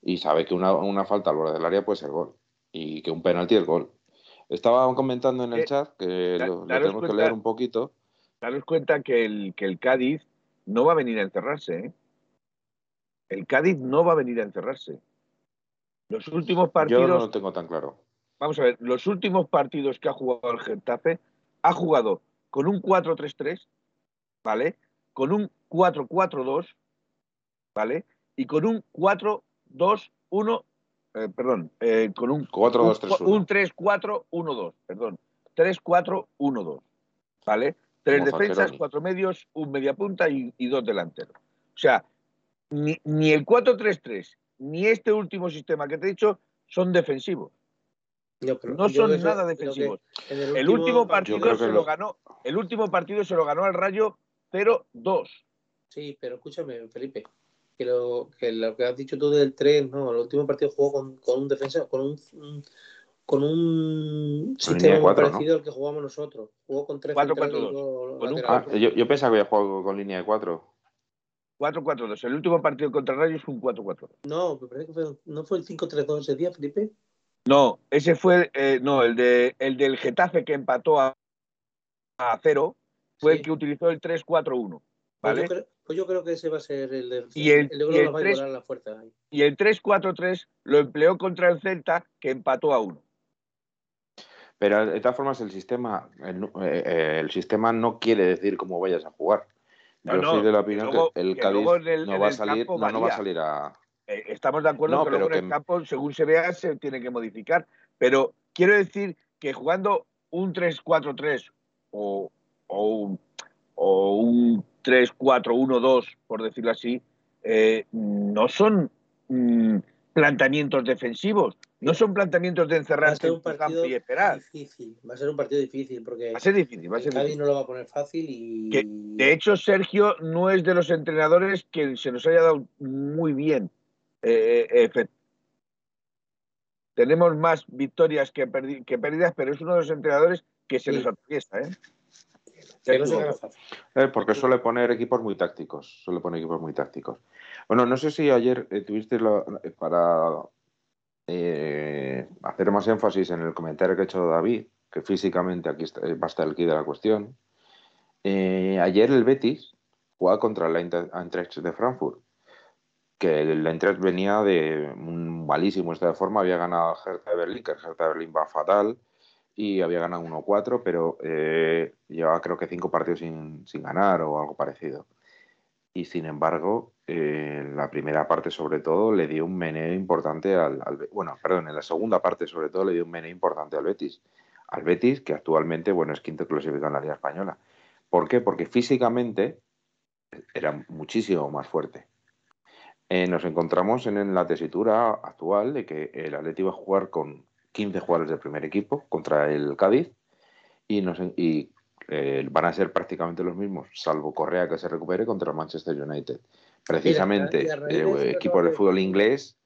Y sabe que una, una falta al borde del área puede ser gol. Y que un penalti es gol. Estaban comentando en el Eh, chat que da- lo, lo tenemos que cuenta- leer un poquito. Daros cuenta que el, que el Cádiz no va a venir a encerrarse. ¿eh? El Cádiz no va a venir a encerrarse. Los últimos Yo partidos, no lo tengo tan claro. vamos a ver, los últimos partidos que ha jugado el Getafe, ha jugado con un 4-3-3, ¿vale? Con un 4-4-2, ¿vale? Y con un 4-2-1, eh, perdón, eh, con un 4-2-3-1. un, un 3-4-1-2, perdón. 3-4-1-2, ¿vale? Tres Como defensas, cuatro medios, un media punta y, y dos delanteros. O sea, ni, ni el 4-3-3 ni este último sistema que te he dicho son defensivos. No, pero No son creo nada creo defensivos. en El último partido creo que se lo- lo ganó, el último partido se lo ganó al Rayo 0-2. Sí, pero escúchame, Felipe. Que lo, que lo que has dicho tú del 3, no, el último partido jugó con, con un defensa, con un, un- con un sistema muy cuatro, ¿no? parecido al que jugamos nosotros. Jugó con tres Cuatro, centrales cuatro, y dos Con un Ah, laterales. yo, yo pensaba que había jugado con línea de 4. 4-4-2. El último partido contra Rayo es un 4-4. No, me parece que fue, no fue el 5-3-2 ese día, Felipe. No, ese fue, eh, no, el, de, el del Getafe que empató a, a cero fue Sí. el que utilizó el 3-4-1. Pues, ¿Vale? yo creo, pues yo creo que ese va a ser el de Y el- y el nos va a tres- igualar la fuerza. ahí. Y el 3-4-3 lo empleó contra el Celta que empató a 1. Pero de todas formas, el sistema, el, eh, eh, el sistema no quiere decir cómo vayas a jugar. Yo No, soy de la que opinión luego- que el Cádiz luego en el- no en va salir, no, no va a salir a. Eh, estamos de acuerdo No, que luego pero en el que- campo, según se vea, se tiene que modificar. Pero quiero decir que jugando un 3-4-3 o, o un, o un 3-4-1-2, por decirlo así, eh, no son mm, planteamientos defensivos. No son planteamientos de Va a encerrarse un partido y esperar. difícil. Va a ser un partido difícil porque Va a ser difícil, va a ser Cádiz difícil. no lo va a poner fácil y. Que, de hecho, Sergio no es de los entrenadores que se nos haya dado muy bien. Eh, eh, efe- tenemos más victorias que, que pérdidas, pero es uno de los entrenadores que se Sí. les atraviesa. ¿eh? Se. Eh, porque suele poner equipos muy tácticos. Suele poner equipos muy tácticos. Bueno, no sé si ayer eh, tuviste la- eh, para eh, hacer más énfasis en el comentario que ha hecho David, que físicamente aquí está, va a estar el quid de la cuestión. Eh, ayer el Betis jugaba contra el Eintracht Eintracht de Frankfurt, que el Eintracht venía de un malísimo estado de forma, había ganado al Hertha de Berlín, que el Hertha de Berlín va fatal, y había ganado 1-4, pero eh, llevaba creo que cinco partidos sin, sin ganar o algo parecido. Y sin embargo, eh, la primera parte sobre todo le dio un meneo importante al, al Bueno, perdón, en la segunda parte sobre todo le dio un meneo importante al Betis. Al Betis, que actualmente, bueno, es quinto clasificado en la Liga Española. ¿Por qué? Porque físicamente era muchísimo más fuerte. Eh, nos encontramos en, en la tesitura actual de que el Atleti va a jugar con 15 jugadores del primer equipo contra el Cádiz y, nos, y eh, van a ser prácticamente los mismos, salvo Correa que se recupere contra el Manchester United. Precisamente y eh, equipos de fútbol inglés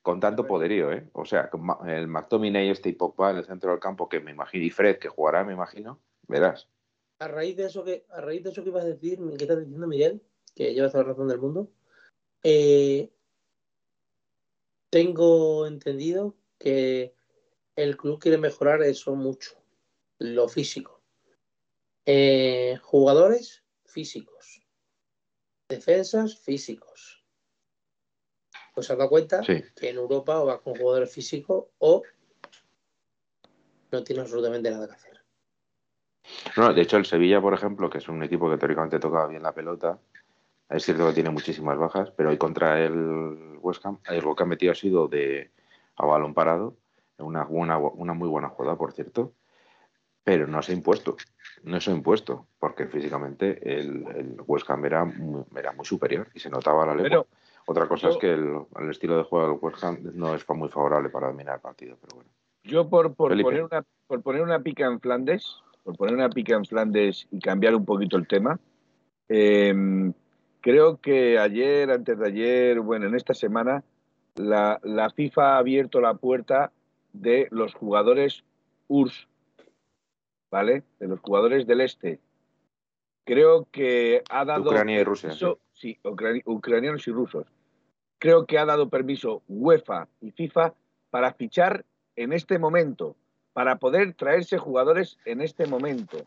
con tanto poderío, ¿eh? O sea, el McTominay este y Pogba en el centro del campo que me imagino y Fred que jugará, me imagino, verás. A raíz de eso que, a raíz de eso que ibas a decir, que estás diciendo, Miguel, que llevas toda la razón del mundo, eh, tengo entendido que el club quiere mejorar eso mucho, lo físico. Eh, jugadores físicos, defensas físicos. Pues se has dado cuenta Sí. que en Europa o vas con jugadores físicos o no tienes absolutamente nada que hacer. No, de hecho, el Sevilla, por ejemplo, que es un equipo que teóricamente tocaba bien la pelota, es cierto que tiene muchísimas bajas, pero hoy contra el West Ham, lo que ha metido ha sido de a balón parado, una, buena, una muy buena jugada, por cierto, pero no se ha impuesto, no se ha impuesto, porque físicamente el, el West Ham era muy, era muy superior y se notaba la. Pero Otra cosa yo- es que el, el estilo de juego del West Ham no es muy favorable para dominar el partido, pero bueno. Yo por, por Felipe. poner una por poner una pica en Flandes, por poner una pica en Flandes y cambiar un poquito el tema, eh, creo que ayer, antes de ayer, bueno, en esta semana, la, la FIFA ha abierto la puerta de los jugadores URSS, ¿vale? De los jugadores del este. Creo que ha dado Ucrania y Rusia. sí. permiso- sí, ucrani- ucranianos y rusos. Creo que ha dado permiso UEFA y FIFA para fichar en este momento, para poder traerse jugadores en este momento.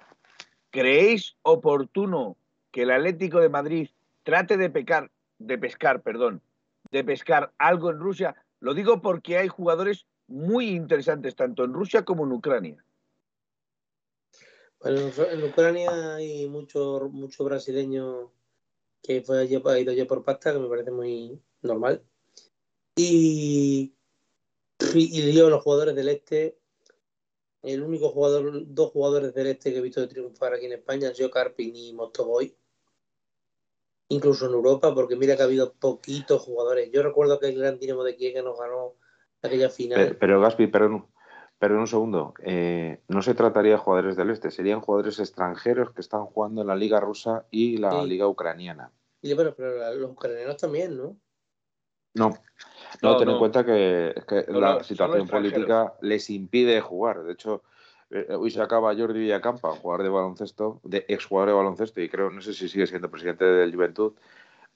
¿Creéis oportuno que el Atlético de Madrid trate de pecar, de pescar, perdón, de pescar algo en Rusia? Lo digo porque hay jugadores muy interesantes tanto en Rusia como en Ucrania. Bueno, en Ucrania hay mucho, mucho brasileño que fue allí, ha ido allí por pasta, que me parece muy normal. Y, y yo, los jugadores del este, el único jugador, dos jugadores del este que he visto triunfar aquí en España sido Carpin y Mostoboy. Incluso en Europa, porque mira que ha habido poquitos jugadores. Yo recuerdo que el gran Dinamo de Kiev que nos ganó aquella final. Pero, pero Gaspi, perdón, pero un segundo. eh, no se trataría de jugadores del este, serían jugadores extranjeros que están jugando en la Liga Rusa y la Sí. Liga Ucraniana. Y bueno, pero los ucranianos también, ¿no? No, no, No, ten en no. cuenta que, la situación política les impide jugar. De hecho, eh, hoy se acaba Jordi Villacampa, jugador de baloncesto, de exjugador de baloncesto, y creo, no sé si sigue siendo presidente del Juventud,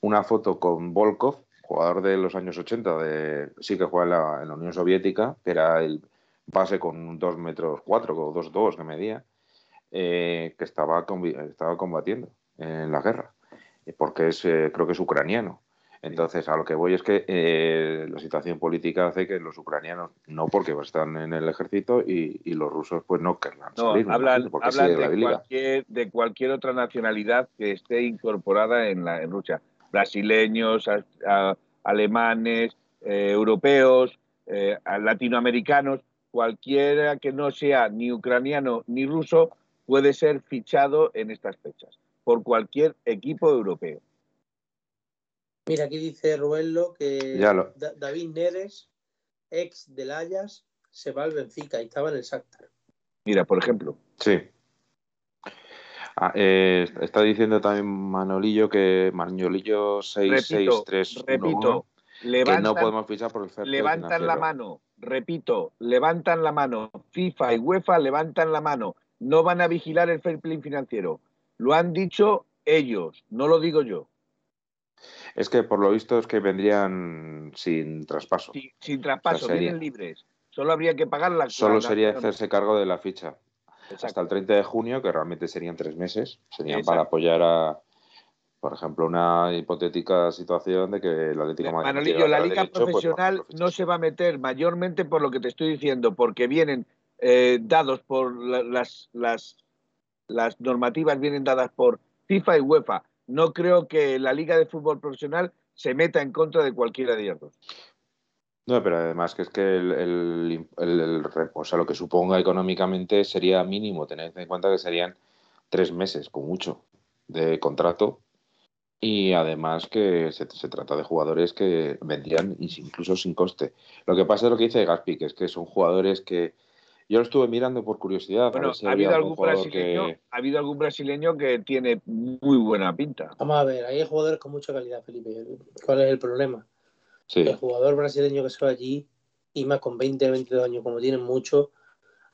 una foto con Volkov, jugador de los años 80, de, sí que juega en la, en la Unión Soviética, que era el base con 2 metros 4 o 2 2 que medía, eh, que estaba, estaba combatiendo en la guerra, eh, porque es, eh, creo que es ucraniano. Entonces, a lo que voy es que eh, la situación política hace que los ucranianos, no porque están en el ejército, y, y los rusos, pues no querrán No, salir, hablan, porque hablan la de, liga. cualquier, de cualquier otra nacionalidad que esté incorporada en, la, en Rusia. Brasileños, a- a- alemanes, eh, europeos, eh, a- latinoamericanos, cualquiera que no sea ni ucraniano ni ruso puede ser fichado en estas fechas por cualquier equipo europeo. Mira, aquí dice Ruello que Ya lo- Da- David Neres, ex del Ayas, se va al Benfica y estaba en el Shakhtar. Mira, por ejemplo, Sí. Ah, eh, está diciendo también Manolillo que Manolillo repito, 66311 repito, que no podemos fichar por el fair levantan la mano, repito, levantan la mano. FIFA y UEFA levantan la mano. No van a vigilar el fair play financiero. Lo han dicho ellos, no lo digo yo. Es que por lo visto es que vendrían sin traspaso. Sin, sin traspaso, O sea, vienen libres. Solo habría que pagar la Solo sería hacerse cargo de la ficha. Exacto. Hasta el 30 de junio, que realmente serían tres meses, serían Exacto. para apoyar a, por ejemplo, una hipotética situación de que el Atlético Madrid Manolillo, la liga derecho, pues profesional no se va a meter mayormente por lo que te estoy diciendo, porque vienen eh, dados por la- las, las, las normativas, vienen dadas por FIFA y UEFA. No creo que la liga de fútbol profesional se meta en contra de cualquiera de ellos dos. No, pero además que es que el, el- el- el re- o sea, lo que suponga económicamente sería mínimo, tened en cuenta que serían tres meses, con mucho, de contrato. Y además que se, se trata de jugadores que vendrían incluso sin coste. Lo que pasa es lo que dice Gaspi, que es que son jugadores que yo lo estuve mirando por curiosidad. a Bueno, ver si ha habido algún brasileño, que... ha habido algún brasileño que tiene muy buena pinta. Vamos a ver, hay jugadores con mucha calidad, Felipe. ¿Cuál es el problema? Sí, El jugador brasileño que se va allí, y más con 20, 22 años, como tienen mucho,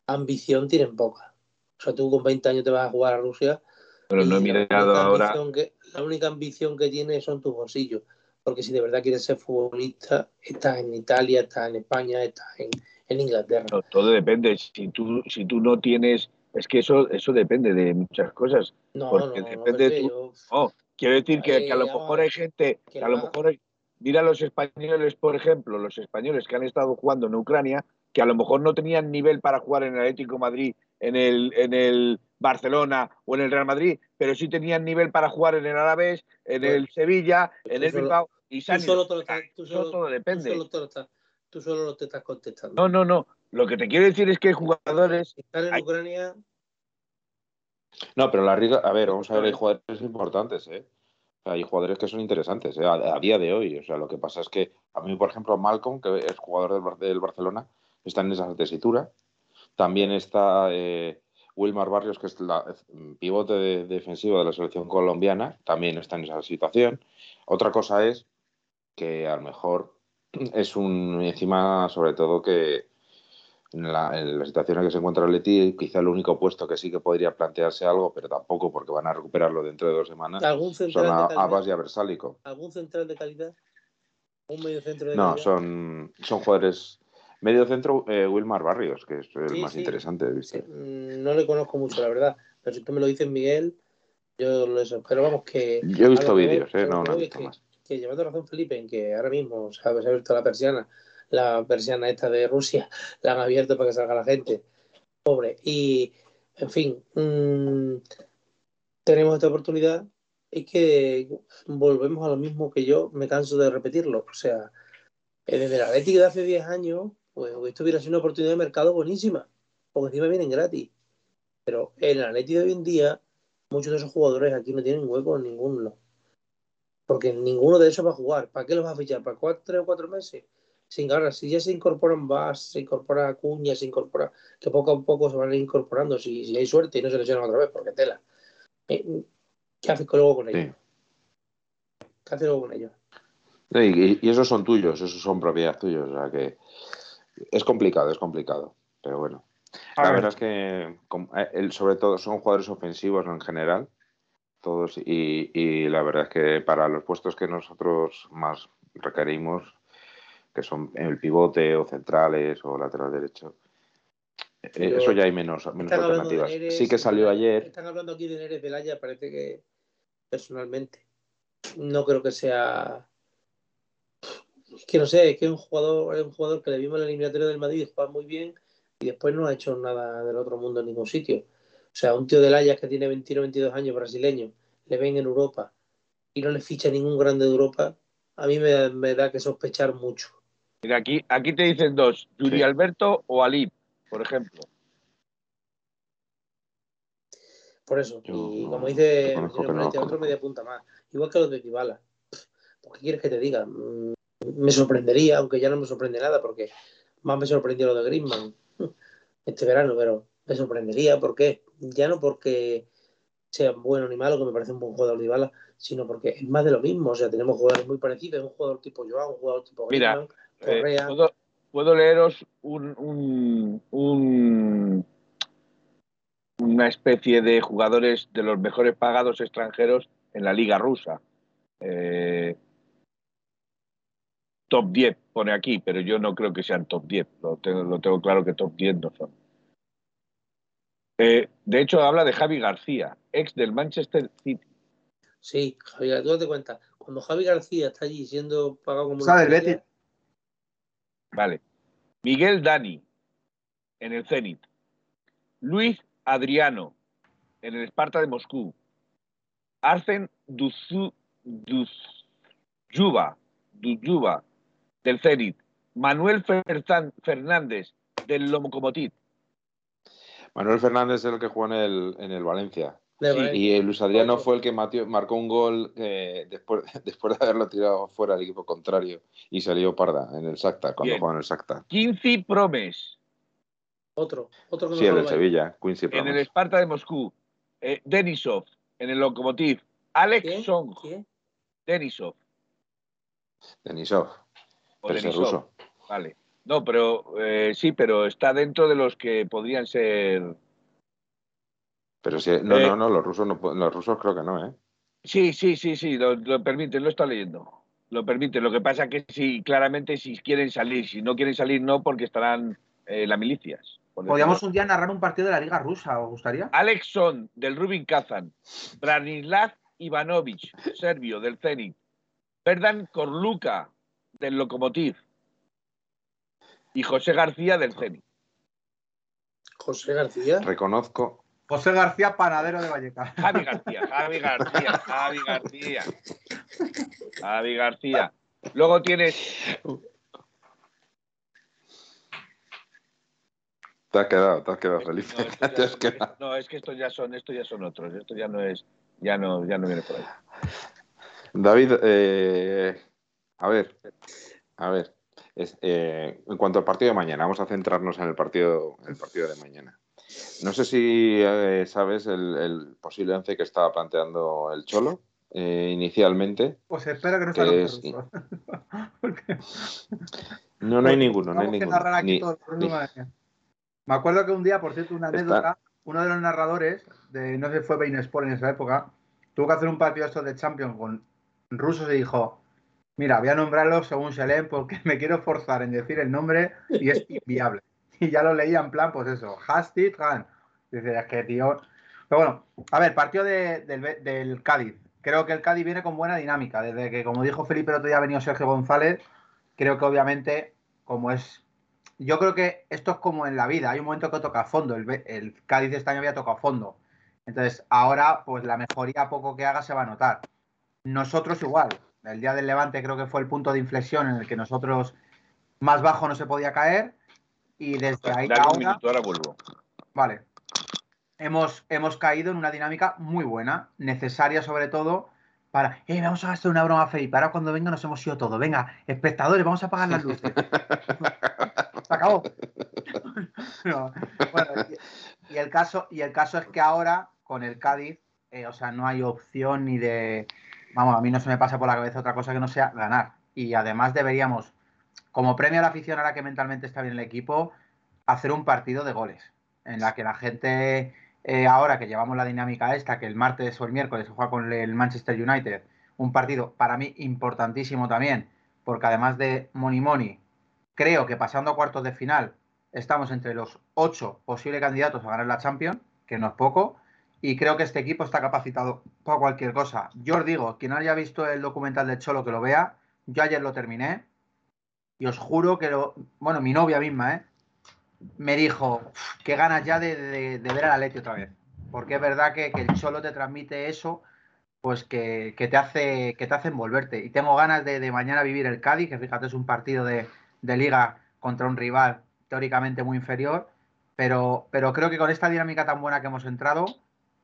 ambición tienen poca. O sea, tú con 20 años te vas a jugar a Rusia Pero no he mirado ahora. que, la única ambición que tienes son tus bolsillos. Porque si de verdad quieres ser futbolista, estás en Italia, estás en España, estás en, en Inglaterra. No, todo depende. Si tú, si tú no tienes. Es que eso, eso depende de muchas cosas. No, Porque no, no, depende de Felipe, tu- yo- Oh, quiero decir que, a lo vamos mejor hay gente, Que a lo mejor hay, mira los españoles, por ejemplo, los españoles que han estado jugando en Ucrania, que a lo mejor no tenían nivel para jugar en el Atlético de Madrid, en el, en el Barcelona o en el Real Madrid, pero sí tenían nivel para jugar en el Alavés, en Bueno, el Sevilla, en el solo- Bilbao y Tú solo, te lo estás- tú Eso solo- todo tú depende. solo te lo estás- tú solo lo te estás contestando. No, no, no. Lo que te quiero decir es que hay jugadores Estar en Hay- Ucrania, No, pero la Riga, a ver, vamos a ver, hay jugadores importantes, ¿eh? Hay jugadores que son interesantes, ¿eh? a, día de hoy. O sea, lo que pasa es que a mí, por ejemplo, Malcolm, que es jugador del, del Barcelona, está en esa tesitura. También está eh, Wilmar Barrios, que es la pivote de- defensivo de la selección colombiana, también está en esa situación. Otra cosa es que a lo mejor [clears throat] es un, encima, sobre todo, que en la, en la situación en que se encuentra Leti, quizá el único puesto que sí que podría plantearse algo, pero tampoco porque van a recuperarlo dentro de dos semanas, algún son central, a, de Abbas y a Versálico. algún central de calidad, un medio centro de No, calidad. son, son jugadores. Medio centro, eh, Wilmar Barrios, que es el Sí, más sí. interesante, Sí, ¿viste? mm, no le conozco mucho, la verdad. Pero si tú me lo dices, Miguel, yo lo eso. Pero vamos, que. Yo he visto que vídeos, ¿eh? No, que no he visto que- más. que llevando razón Felipe en que ahora mismo ha se ha abierto la persiana, la persiana esta de Rusia, la han abierto para que salga la gente. Pobre. Y, en fin, mm, tenemos esta oportunidad y que volvemos a lo mismo que yo me canso de repetirlo. O sea, eh, desde la Atlético de hace 10 años, pues esto hubiera sido una oportunidad de mercado buenísima, porque encima vienen gratis. Pero en el Atlético de hoy en día, muchos de esos jugadores aquí no tienen hueco en ninguno. Porque ninguno de esos va a jugar. ¿Para qué los va a fichar? ¿Para cuatro, tres o cuatro meses? Sin ganas. Si ya se incorporan Vas, se incorpora Acuña, se incorpora. Que poco a poco se van a ir incorporando. Si, si hay suerte y no se lesionan otra vez, porque tela. Eh, ¿Qué haces luego con ellos? Sí. ¿Qué haces luego con ellos? Sí, Y, y esos son tuyos, esos son propiedad tuyos. O sea que es complicado, es complicado. Pero bueno. A La ver. verdad es que, eh, sobre todo, son jugadores ofensivos en general, todos, y, y la verdad es que para los puestos que nosotros más requerimos, que son el pivote o centrales o lateral derecho, eh, Pero eso ya hay menos, menos de alternativas. Neres, sí que salió ayer, Están hablando aquí de Neres Velaya, parece que personalmente no creo que sea. Es que no sé, es que es un jugador, es un jugador que le vimos en el eliminatorio del Madrid jugar muy bien y después no ha hecho nada del otro mundo en ningún sitio. O sea, un tío del Ajax que tiene 21 22 años, brasileño, le ven en Europa y no le ficha ningún grande de Europa, a mí me, me da que sospechar mucho. Mira, aquí, aquí te dicen dos, Yuri Sí. Alberto o Alip, por ejemplo. Por eso. Yo y no- como dice no Moretti, lo otro media punta más. Igual que los de Dybala. pues, ¿qué quieres que te diga? Mm, Me sorprendería, aunque ya no me sorprende nada, porque más me sorprendió lo de Griezmann [laughs] este verano, pero me sorprendería, ¿por qué? Ya no porque sea bueno ni malo, que me parece un buen jugador Dybala, sino porque es más de lo mismo, o sea, tenemos jugadores muy parecidos, un jugador tipo Joao, un jugador tipo Mira, Eh, ¿puedo, puedo leeros un, un- un- una especie de jugadores de los mejores pagados extranjeros en la liga rusa. Eh, top 10 pone aquí, pero yo no creo que sean top 10. Lo tengo, lo tengo claro que top 10 no son. Eh, de hecho, habla de Javi García, ex del Manchester City. Sí, Javi, tú date cuenta, cuando Javi García está allí siendo pagado como... ¿Sabes, Betis? Vale. Miguel Dani, en el Zenit. Luis Adriano, en el Sparta de Moscú. Arsen Duzjuba, del Zenit. Manuel Fernández, del Lokomotiv. Manuel Fernández es el que jugó en el, en el Valencia. Sí. Y eh, Luis Adriano fue el que matió- marcó un gol eh, después, [laughs] después de haberlo tirado fuera al equipo contrario y salió Parda en el Shakhtar, cuando jugaba en el Shakhtar. Quincy Promes, Otro, otro que Sí, el del. Sevilla, Quincy en el Promes. Sparta de Moscú. Eh, Denisov, en el Lokomotiv. Alex. Song. Denisov. Denisov, o pero ese es Denisov. ruso. Vale. No, pero eh, sí, pero está dentro de los que podrían ser. Pero sí, no, Eh, no, no, los rusos, no, los rusos creo que no, ¿eh? Sí, sí, sí, sí, lo, lo permiten, lo está leyendo. Lo permiten. Lo que pasa que sí, claramente, si quieren salir, si no quieren salir, no, porque estarán eh, las milicias. Podríamos un día narrar un partido de la Liga Rusa, ¿os gustaría? Alex Son, del Rubin Kazan. Branislav Ivanovic, serbio, del Zenit. Verdan Korluka, del Lokomotiv. Y José García, del Zenit. José García. Reconozco, José García, panadero de Vallecas. Javi García, Javi García, Javi García. Javi García. Luego tienes te has quedado, te has quedado, No, esto [laughs] ya- Te has quedado. no, es que estos ya son, estos ya son otros. Esto ya no es, ya no, ya no viene por ahí. David, eh, a ver, a ver, es, eh, en cuanto al partido de mañana, vamos a centrarnos en el partido, en el partido de mañana. No sé si eh, sabes el, el posible once que estaba planteando el Cholo eh, inicialmente. Pues espero que no Que sean es-. [laughs] Porque- No, no hay ninguno, no hay ninguno. Ni-. Me acuerdo que un día, por cierto, una Está- anécdota, uno de los narradores, de no sé si fue Bein Sport en esa época, tuvo que hacer un partido de Champions con rusos y dijo, mira, voy a nombrarlo según se leen porque [laughs] me quiero forzar en decir el nombre y es inviable. [laughs] Y ya lo leía en plan, pues eso, Hastit Han. Dice, es que tío... Pero bueno, a ver, partido de- del, Cádiz. Creo que el Cádiz viene con buena dinámica. Desde que, como dijo Felipe el otro día, ha venido Sergio González, creo que obviamente, como es yo creo que esto es como en la vida, hay un momento que toca fondo, el, el Cádiz este año había tocado fondo. Entonces, ahora, pues la mejoría poco que haga se va a notar. Nosotros igual, el día del Levante creo que fue el punto de inflexión en el que nosotros más bajo no se podía caer y desde ahí Dale un ahora, minuto, ahora vuelvo. vale, hemos, hemos caído en una dinámica muy buena, necesaria sobre todo para, eh, vamos a hacer una broma, Felipe, ahora cuando venga nos hemos ido todos, venga, espectadores, vamos a apagar las luces. [laughs] Se acabó. [laughs] No, bueno, y, y el caso, y el caso es que ahora, con el Cádiz, eh, o sea, no hay opción ni de. Vamos, a mí no se me pasa por la cabeza otra cosa que no sea ganar. Y además deberíamos, como premio a la afición, ahora que mentalmente está bien el equipo, hacer un partido de goles. En la que la gente, eh, ahora que llevamos la dinámica esta, que el martes o el miércoles se juega con el Manchester United, un partido para mí importantísimo también, porque además de Money Money, creo que pasando a cuartos de final estamos entre los ocho posibles candidatos a ganar la Champions, que no es poco, y creo que este equipo está capacitado para cualquier cosa. Yo os digo, quien haya visto el documental de Cholo que lo vea, yo ayer lo terminé y os juro que lo, bueno, mi novia misma, ¿eh? me dijo, "Uf, qué ganas ya de, ver a la Leti otra vez, porque es verdad que, que el Cholo te transmite eso, pues que, te hace que te hace envolverte. Y tengo ganas de, mañana vivir el Cádiz, que fíjate es un partido de, liga contra un rival teóricamente muy inferior, pero, pero creo que con esta dinámica tan buena que hemos entrado,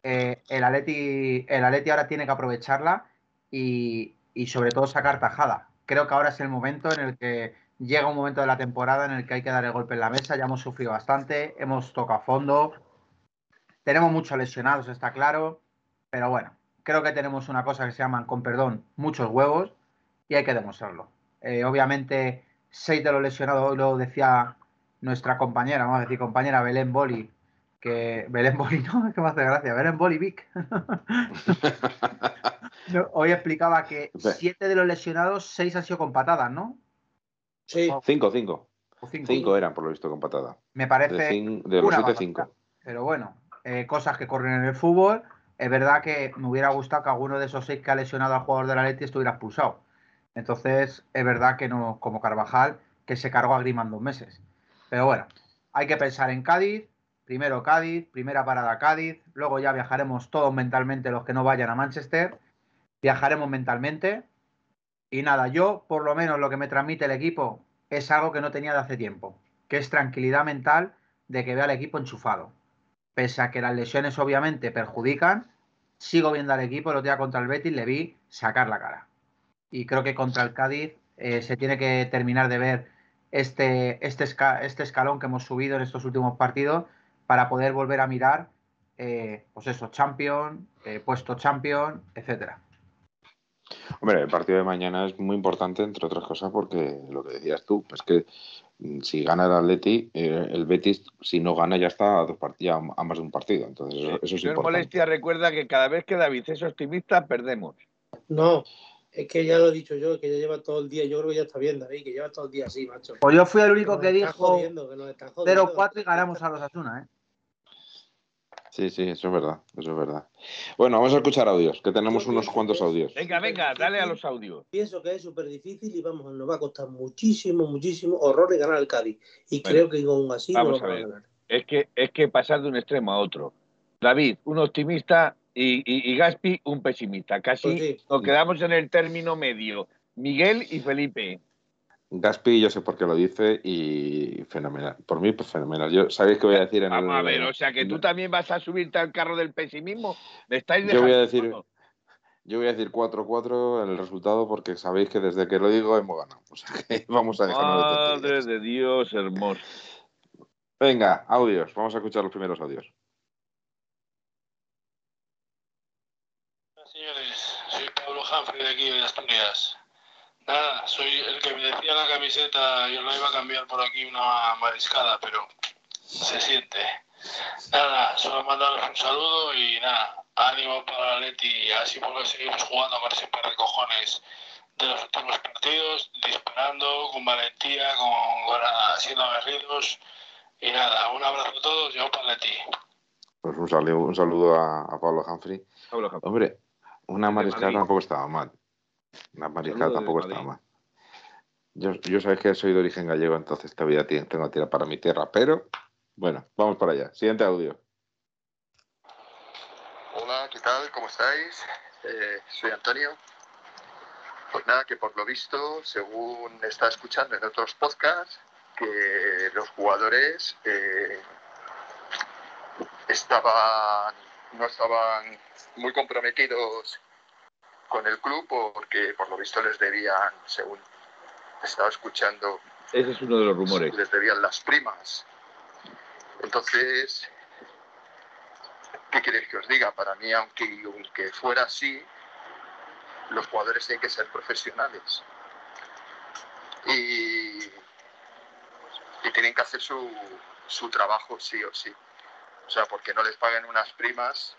eh, el, Atleti, el Atleti ahora tiene que aprovecharla y sobre todo sacar tajada. Creo que ahora es el momento en el que llega un momento de la temporada en el que hay que dar el golpe en la mesa. Ya hemos sufrido bastante, hemos tocado fondo, tenemos muchos lesionados, está claro, pero bueno, creo que tenemos una cosa que se llaman, con perdón, muchos huevos y hay que demostrarlo. Eh, obviamente, seis de los lesionados, hoy lo decía nuestra compañera, vamos a decir compañera Belén Boli, que Belén Boli, [laughs] no, es que me hace gracia, Belén Boli Vic. [laughs] hoy explicaba que siete de los lesionados, seis han sido con patadas, ¿no? Sí. Cinco, cinco. cinco. eran, por lo visto, con patada. Me parece. De, los siete, cinco. Pero bueno, eh, cosas que corren en el fútbol. Es verdad que me hubiera gustado que alguno de esos seis que ha lesionado al jugador de la Leti estuviera expulsado. Entonces, es verdad que no, como Carvajal, que se cargó a Griezmann dos meses. Pero bueno, hay que pensar en Cádiz. Primero Cádiz, primera parada Cádiz. Luego ya viajaremos todos mentalmente los que no vayan a Manchester. Viajaremos mentalmente. Y nada, yo por lo menos lo que me transmite el equipo es algo que no tenía de hace tiempo, que es tranquilidad mental de que vea al equipo enchufado. Pese a que las lesiones obviamente perjudican, sigo viendo al equipo, lo día contra el Betis le vi sacar la cara. Y creo que contra el Cádiz eh, se tiene que terminar de ver este, este, este, escalón que hemos subido en estos últimos partidos para poder volver a mirar, eh, pues eso, champion, eh, puesto champion, etcétera. Hombre, el partido de mañana es muy importante, entre otras cosas, porque lo que decías tú, es que mm, si gana el Atleti, eh, el Betis, si no gana, ya está a, dos partidos, a más de un partido. Entonces, eso, es importante. molestia recuerda que cada vez que David es optimista, perdemos. No, es que ya lo he dicho yo, que ya lleva todo el día, yo creo que ya está bien, David, que lleva todo el día así, macho. Pues yo fui el único que dijo 0-4 y ganamos a los Asuna, ¿eh? Sí, sí, eso es verdad, eso es verdad. Bueno, vamos a escuchar audios, que tenemos unos cuantos audios. Venga, venga, dale a los audios. Pienso que es súper difícil y vamos, nos va a costar muchísimo, muchísimo horror de ganar el Cádiz. Y creo que aún así no lo va a, ganar. Es que, es que pasar de un extremo a otro. David, un optimista y, Gaspi, un pesimista. Casi pues nos quedamos en el término medio. Miguel y Felipe. Gaspi, yo sé por qué lo dice y fenomenal. Por mí, pues fenomenal. Yo, ¿Sabéis qué voy a decir en Vamos a ver, o sea que tú también vas a subirte al carro del pesimismo. ¿Me estáis dejando? Yo voy a decir. Yo voy a decir 4-4 en el resultado porque sabéis que desde que lo digo hemos ganado. O sea que [laughs] vamos a dejarlo Madre de Dios, hermoso. Venga, audios. Vamos a escuchar los primeros audios. Señores, soy Pablo Humphrey de aquí de Asturias. Nada, soy el que me decía la camiseta, yo la iba a cambiar por aquí una mariscada, pero se siente. Nada, solo mandaros un saludo y nada, ánimo para la Leti, así porque seguimos jugando con ese par de cojones de los últimos partidos, disparando con valentía, con, siendo aguerridos. Y nada, un abrazo a todos y para Leti. Pues un saludo, un saludo a, Pablo Humphrey. Hombre, una mariscada tampoco estaba mal. Una mariscada tampoco está mal. Yo, yo sabéis que soy de origen gallego, entonces todavía tengo a tirar para mi tierra, pero bueno, vamos para allá. Siguiente audio. Hola, ¿qué tal? ¿Cómo estáis? Eh, soy Antonio. Pues nada, que por lo visto, según está escuchando en otros podcasts, que los jugadores eh, estaban, no estaban muy comprometidos con el club porque por lo visto les debían, según estaba escuchando, ese es uno de los rumores, les debían las primas. Entonces, ¿qué queréis que os diga? Para mí, aunque, aunque fuera así, los jugadores tienen que ser profesionales. Y, y tienen que hacer su, su trabajo sí o sí. O sea, porque no les paguen unas primas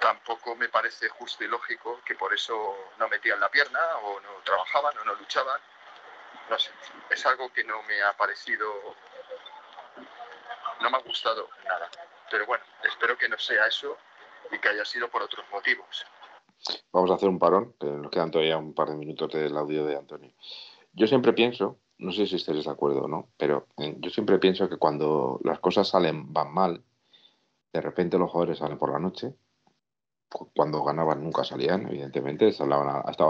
tampoco me parece justo y lógico que por eso no metían la pierna o no trabajaban o no luchaban. No sé, es algo que no me ha parecido, no me ha gustado nada. Pero bueno, espero que no sea eso y que haya sido por otros motivos. Vamos a hacer un parón, que nos quedan todavía un par de minutos del audio de Antonio. Yo siempre pienso, no sé si estáis de acuerdo o no, pero eh, yo siempre pienso que cuando las cosas salen, van mal, de repente los jugadores salen por la noche cuando ganaban nunca salían, evidentemente, estaban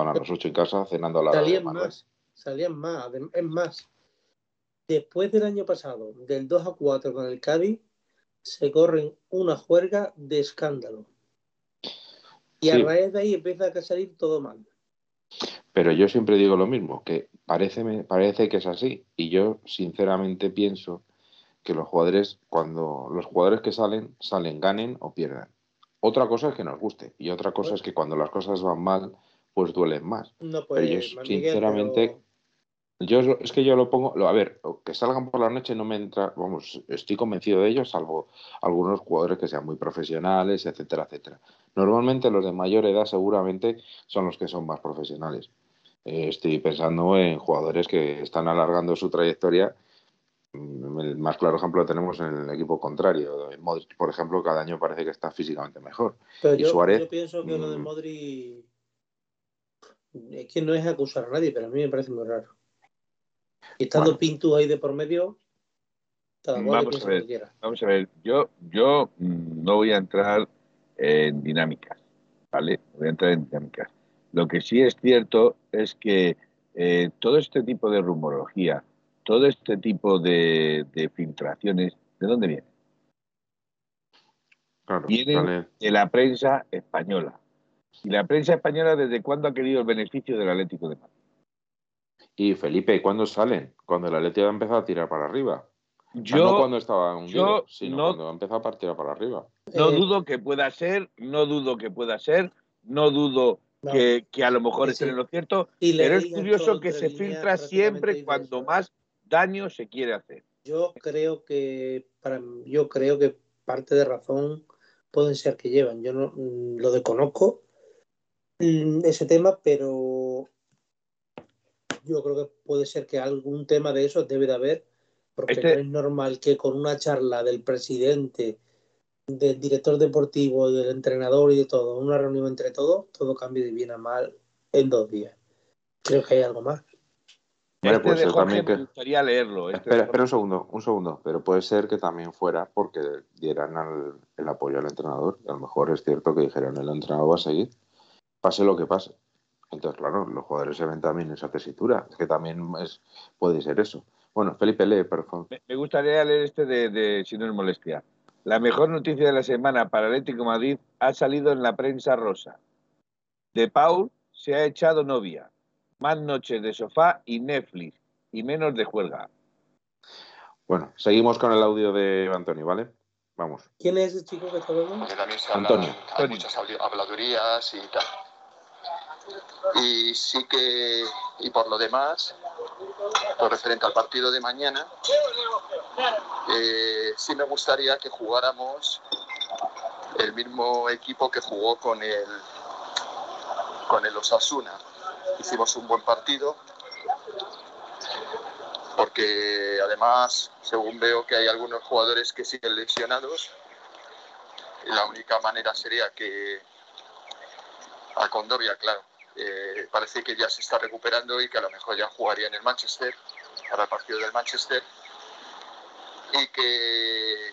a las 8 en casa cenando a la Salían más, salían más. Es más, después del año pasado, del 2 a 4 con el Cádiz, se corren una juerga de escándalo. Y a raíz de ahí empieza a salir todo mal. Pero yo siempre digo lo mismo, que parece, parece que es así. Y yo sinceramente pienso que los jugadores, cuando los jugadores que salen, salen, ganen o pierdan. Otra cosa es que nos guste. Y otra cosa es que cuando las cosas van mal, pues duelen más. No, Pero yo, Miguel, sinceramente, pero- Yo es que yo lo pongo, lo- a ver, que salgan por la noche no me entra, vamos, estoy convencido de ello, salvo algunos jugadores que sean muy profesionales, etcétera, etcétera. Normalmente los de mayor edad seguramente son los que son más profesionales. Eh, estoy pensando en jugadores que están alargando su trayectoria. El más claro ejemplo lo tenemos en el equipo contrario. Modric, por ejemplo, cada año parece que está físicamente mejor. Pero y yo, Suárez, yo pienso que lo de mm. Modri es que no es acusar a nadie, pero a mí me parece muy raro. Y estando Bueno. Pintus ahí de por medio, Vamos a ver. Vamos a ver, yo, yo mm, no voy a entrar en dinámicas, ¿vale? Voy a entrar en dinámicas. Lo que sí es cierto es que eh, todo este tipo de rumorología, todo este tipo de, de filtraciones, ¿de dónde viene? Claro, Vienen de la prensa española. ¿Y la prensa española desde cuándo ha querido el beneficio del Atlético de Madrid? Y Felipe, ¿cuándo salen? Cuando el Atlético ha empezado a tirar para arriba. Yo no cuando estaba hundido, yo sino no- cuando ha empezado a tirar para arriba. no Eh, dudo que pueda ser, no dudo que pueda ser, no dudo no. que, que a lo mejor Sí, estén sí. en lo cierto, Y pero es curioso que se filtra siempre cuando eso. más daño se quiere hacer. Yo creo que para yo creo que parte de razón pueden ser que llevan. Yo no mm, lo desconozco mm, ese tema, pero yo creo que puede ser que algún tema de eso debe de haber, porque Este- no es normal que con una charla del presidente, del director deportivo, del entrenador y de todo, una reunión entre todos, todo cambie de bien a mal en dos días. Creo que hay algo más. Este de ser Jorge también me que- gustaría leerlo. este Espera, espera un segundo, un segundo. Pero puede ser que también fuera porque dieran al- el apoyo al entrenador. A lo mejor es cierto que dijeron el entrenador va a seguir, pase lo que pase. Entonces, claro, los jugadores se ven también en esa tesitura. Es que también es, puede ser eso. Bueno, Felipe, lee, por favor. Me, me gustaría leer este de, de, si no es molestia. La mejor noticia de la semana para Atlético Madrid ha salido en la prensa rosa. De Paul se ha echado novia. Más noches de sofá y Netflix. Y menos de juerga. Bueno, seguimos con el audio de Antonio, ¿vale? Vamos. ¿Quién es ese chico que está hablando? Porque también se Antonio. hay muchas habl- habladurías y tal. Y sí que, y por lo demás, lo referente al partido de mañana, eh, sí me gustaría que jugáramos el mismo equipo que jugó con el, con el Osasuna. Hicimos un buen partido, porque además, según veo que hay algunos jugadores que siguen lesionados, la única manera sería que a Condovia, claro, eh, parece que ya se está recuperando y que a lo mejor ya jugaría en el Manchester, para el partido del Manchester, y que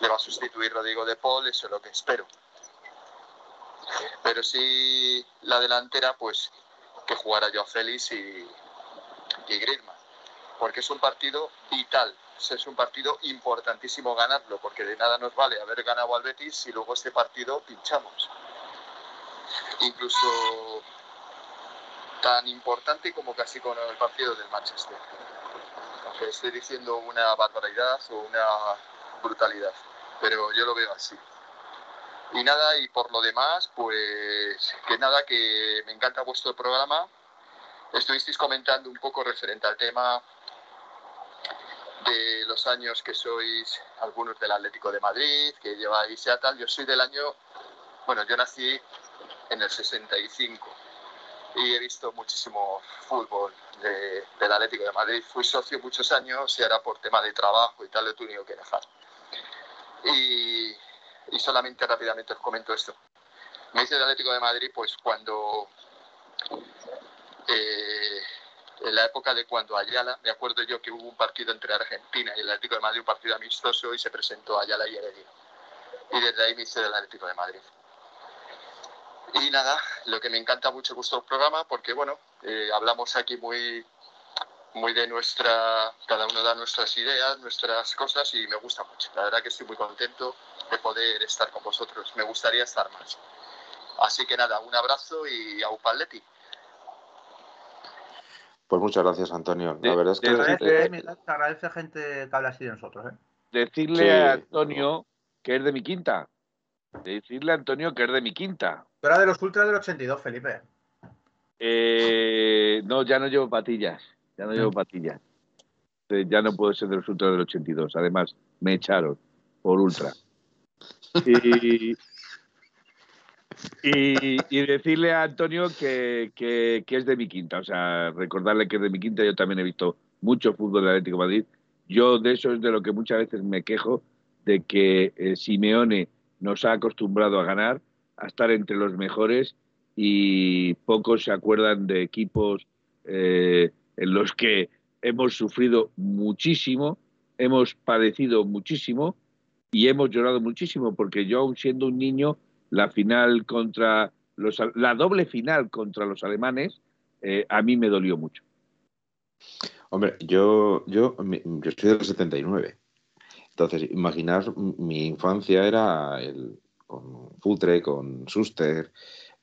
le va a sustituir Rodrigo de Paul, eso es lo que espero. Pero sí la delantera, pues que jugara Joao Félix y, y Griezmann, porque es un partido vital, es un partido importantísimo ganarlo, porque de nada nos vale haber ganado al Betis si luego este partido pinchamos. Incluso tan importante como casi con el partido del Manchester. Aunque estoy diciendo una barbaridad o una brutalidad, pero yo lo veo así. Y nada, y por lo demás, pues que nada, que me encanta vuestro programa. Estuvisteis comentando un poco referente al tema de los años que sois algunos del Atlético de Madrid, que lleváis ya tal. Yo soy del año, bueno, yo nací en el 65 y he visto muchísimo fútbol de- del Atlético de Madrid. Fui socio muchos años y ahora por tema de trabajo y tal he tenido que dejar. Y, y solamente rápidamente os comento esto. Me dice el Atlético de Madrid, pues cuando eh, en la época de cuando Ayala, me acuerdo yo que hubo un partido entre Argentina y el Atlético de Madrid, un partido amistoso, y se presentó Ayala y Heredia. Y desde ahí me hice del Atlético de Madrid. Y nada, lo que me encanta mucho vuestro programa, porque bueno, eh, hablamos aquí muy, muy de nuestra, cada uno da nuestras ideas, nuestras cosas y me gusta mucho. La verdad que estoy muy contento de poder estar con vosotros. Me gustaría estar más. Así que nada, un abrazo y a Upaletti. Pues muchas gracias, Antonio. La verdad es que agradece, Eh, eh, te agradece gente que habla así de nosotros. ¿eh? Decirle Sí. a Antonio que es de mi quinta. Decirle a Antonio que es de mi quinta. Tú eras de los ultras del 82, Felipe. Eh, no, ya no llevo patillas. Ya no llevo patillas. Eh, Ya no puedo ser de los ultras del 82. Además, me echaron por ultra. Y, y, decirle a Antonio que, que- que es de mi quinta. O sea, recordarle que es de mi quinta. Yo también he visto mucho fútbol del Atlético de Madrid. Yo de eso es de lo que muchas veces me quejo, de que eh, Simeone nos ha acostumbrado a ganar, a estar entre los mejores y pocos se acuerdan de equipos eh, en los que hemos sufrido muchísimo, hemos padecido muchísimo y hemos llorado muchísimo, porque yo, aún siendo un niño, la final contra los, la doble final contra los alemanes, eh, a mí me dolió mucho. Hombre, yo, yo, yo soy del 79. Entonces, imaginaos, mi infancia era con Futre, con Suster,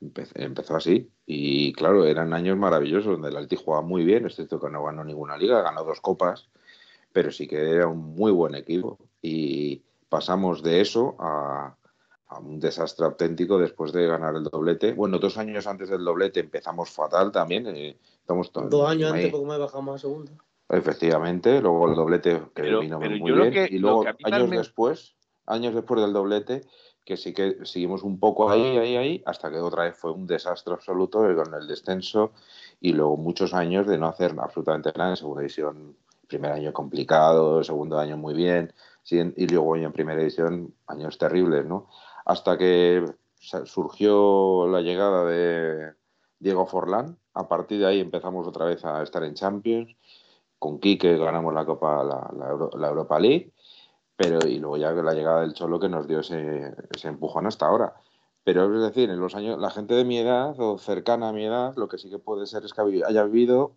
empe- empezó así. Y claro, eran años maravillosos donde el Atleti jugaba muy bien, es cierto que no ganó ninguna liga, ganó dos copas, pero sí que era un muy buen equipo. Y pasamos de eso a, a un desastre auténtico después de ganar el doblete. Bueno, dos años antes del doblete empezamos fatal también. eh, estamos Dos años ahí. antes, poco más bajamos a segunda. Efectivamente, luego el doblete que Pero- vino pero muy yo bien. que- y luego años me- después, años después del doblete, que sí que seguimos un poco ahí, ahí, ahí, hasta que otra vez fue un desastre absoluto eh, con el descenso y luego muchos años de no hacer absolutamente nada en segunda división. Primer año complicado, segundo año muy bien, y luego en primera división años terribles, ¿no? Hasta que surgió la llegada de Diego Forlán, a partir de ahí empezamos otra vez a estar en Champions con Quique ganamos la Copa, la, la Euro- la Europa League, pero y luego ya la llegada del Cholo que nos dio ese, ese empujón hasta ahora. Pero es decir, en los años, la gente de mi edad o cercana a mi edad, lo que sí que puede ser es que haya vivido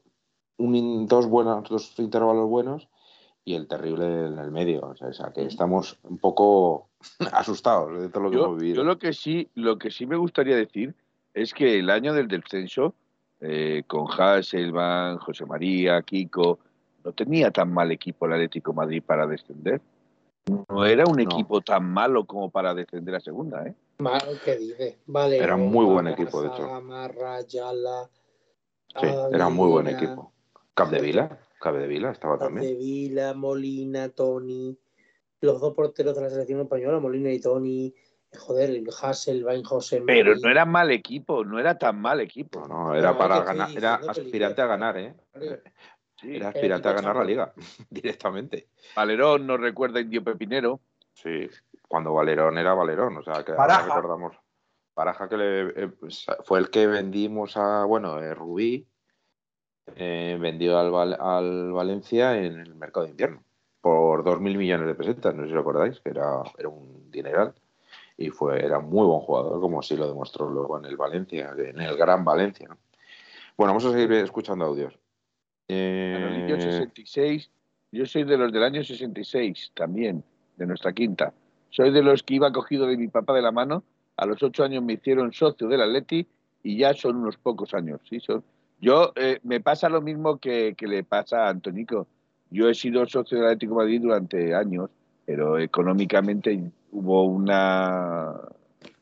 un, dos buenos, dos intervalos buenos y el terrible en el medio. O sea, o sea, que estamos un poco [laughs] asustados de todo lo que Yo, hemos vivido. yo lo que sí, lo que sí me gustaría decir es que el año del descenso, eh, con Hasselban, José María, Kiko, no tenía tan mal equipo el Atlético de Madrid para descender. No era un No. equipo tan malo como para descender a segunda, ¿eh? ¿Qué dices? Vale. Era muy buen equipo, de hecho. Gamarra, Yala. Sí, era muy buen equipo. Capdevila, Capdevila estaba también. Capdevila, Molina, Tony. Los dos porteros de la selección española, Molina y Tony. Joder, el Hasselbein, José Pero Mari. no era mal equipo, no era tan mal equipo. No, no, era No, para ganar, era aspirante a ganar, ¿eh? Sí. Era aspirante a ganar la liga, [laughs] directamente. Valerón nos recuerda a Indio Pepinero. Sí, cuando Valerón era Valerón, o sea, que Baraja. recordamos. Baraja que le, eh, fue el que vendimos a, bueno, eh, Rubí eh, vendió al, Val- al Valencia en el mercado de invierno por 2.000 millones de pesetas, no sé si lo acordáis, que era, era un dineral. Y fue, era muy buen jugador, como así lo demostró luego en el Valencia, en el Gran Valencia. ¿no? Bueno, vamos a seguir escuchando audios. Eh, 66. Yo soy de los del año 66 también, de nuestra quinta. Soy de los que iba cogido de mi papá de la mano. A los ocho años me hicieron socio del Atleti y ya son unos pocos años. ¿sí? Son... Yo eh, me pasa lo mismo que, que le pasa a Antonico. Yo he sido socio del Atlético de Madrid durante años, pero económicamente hubo un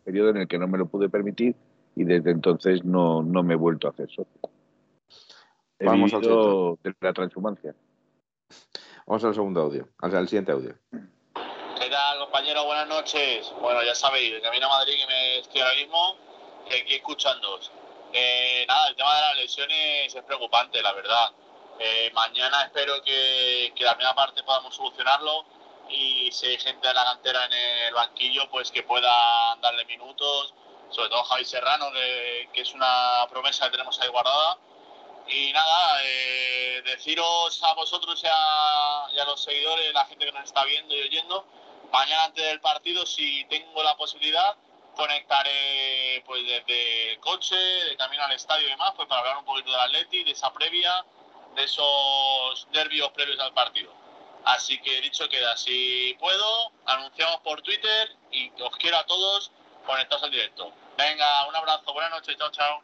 periodo en el que no me lo pude permitir y desde entonces no, no me he vuelto a hacer socio. He Vamos al de la transhumancia. vamos al segundo audio, al, al siguiente audio. ¿Qué tal, compañero? Buenas noches. Bueno, ya sabéis, de camino a Madrid que me estoy ahora mismo y aquí escuchándoos. Eh, nada, el tema de las lesiones es preocupante, la verdad. Eh, mañana espero que, que la primera parte podamos solucionarlo y si hay gente de la cantera en el banquillo, pues que puedan darle minutos, sobre todo Javi Serrano, que, que es una promesa que tenemos ahí guardada. Y nada, eh, deciros a vosotros y a, y a los seguidores, la gente que nos está viendo y oyendo, mañana antes del partido, si tengo la posibilidad, conectaré pues desde el coche, de camino al estadio y demás, pues para hablar un poquito del Atleti, de esa previa de esos nervios previos al partido. Así que dicho queda, si puedo, anunciamos por Twitter y os quiero a todos conectados al directo. Venga, un abrazo, buenas noches, chao, chao.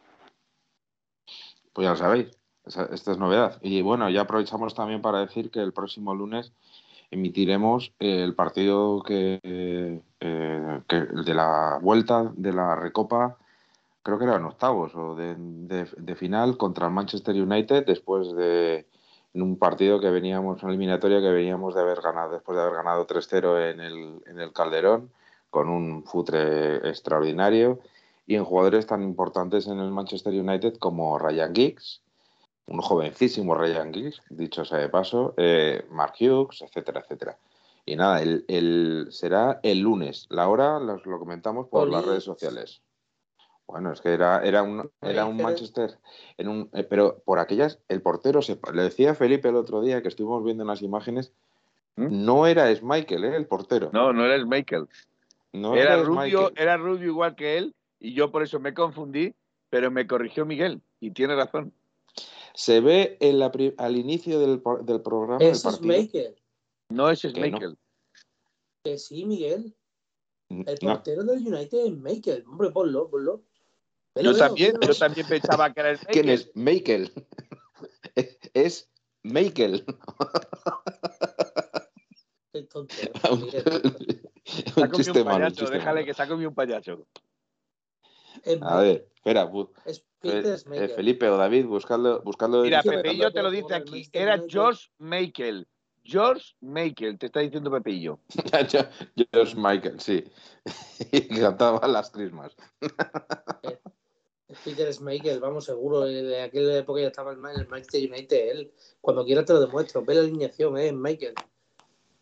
Pues ya lo sabéis, esta es novedad. Y bueno, ya aprovechamos también para decir que el próximo lunes emitiremos el partido que, eh, que- el de la vuelta de la Recopa, creo que eran octavos o de, final contra el Manchester United después de en un partido que veníamos, una eliminatoria que veníamos de haber ganado, después de haber ganado 3-0 en el, en el Calderón, con un futre extraordinario, y en jugadores tan importantes en el Manchester United como Ryan Giggs, un jovencísimo Ryan Giggs, dicho sea de paso, eh, Mark Hughes, etcétera, etcétera. Y nada, el, el- será el lunes. La hora los- lo comentamos por las redes sociales. Bueno, es que era, era un, era un. Manchester, en un, eh, pero por aquellas, el portero, se, le decía a Felipe el otro día que estuvimos viendo en las imágenes, ¿Mm? no era Schmeichel, ¿eh? el portero. No, no era Michael. No era era rubio, Schmeichel. era rubio igual que él, y yo por eso me confundí, pero me corrigió Miguel, y tiene razón. Se ve en la pri- al inicio del, del programa partido. Michael. No es Que no. Michael. Que sí, Miguel. El No, portero del United es Michael. Hombre, ponlo, ponlo. Yo también, yo también pensaba que era el ¿Quién Michael. es? Michael. [laughs] es Michael. Qué tonto, [laughs] un Miguel. Se ha comido chiste un malo, un payaso, chiste déjale malo. que se ha comido un payaso. Es A ver, espera, bu- Es eh, Schmeichel. Felipe o David, buscadlo, buscadlo. Mira, Pepillo Fernando te lo dice aquí. Era. George Michael. George Michael, te está diciendo Pepillo. [laughs] George Michael, sí. [laughs] y cantaba las trismas. Es Peter Schmeichel, vamos, seguro. eh, De aquella época ya estaba en el Manchester United. Él, cuando quiera te lo demuestro. Ve la alineación, ¿eh? Michael.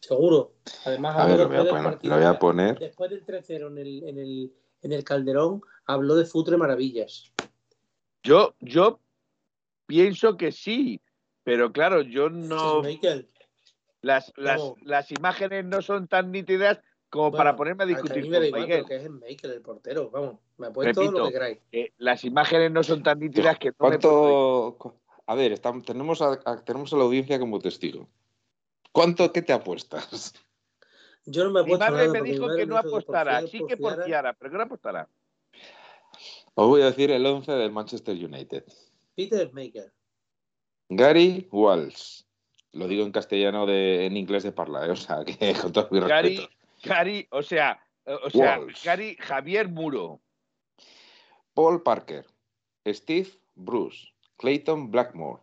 Seguro. Además, A ver, lo voy a después del poner. partido. Lo voy a poner. Después del 3-0 en el, en, el, en el Calderón, habló de Futre Maravillas. Yo, yo pienso que sí, pero claro, yo no. Schmeichel. Las, las, No. las imágenes no son tan nítidas como Bueno, para ponerme a discutir mí me da con igual, Miguel. pero que es Michael, el portero. Vamos, me apuesto Repito, lo que queráis. Eh, las imágenes no son tan nítidas que no me puedo- ¿Cuánto? cu- A ver, estamos, tenemos, a, a- tenemos a la audiencia como testigo. ¿Cuánto qué te apuestas? Yo no me Mi apuesto madre nada me porque mi dijo madre que me no dijo que por apostara, sí por que fiar, porfiara, pero que no apostara. Os voy a decir el 11 del Manchester United. Peter Schmeichel. Gary Walsh. Lo digo en castellano de, en inglés de parla, ¿eh? o sea, que [laughs] con todo mi Gary, respeto. Gary, o sea, o sea. Gary Javier Muro. Paul Parker, Steve Bruce, Clayton Blackmore,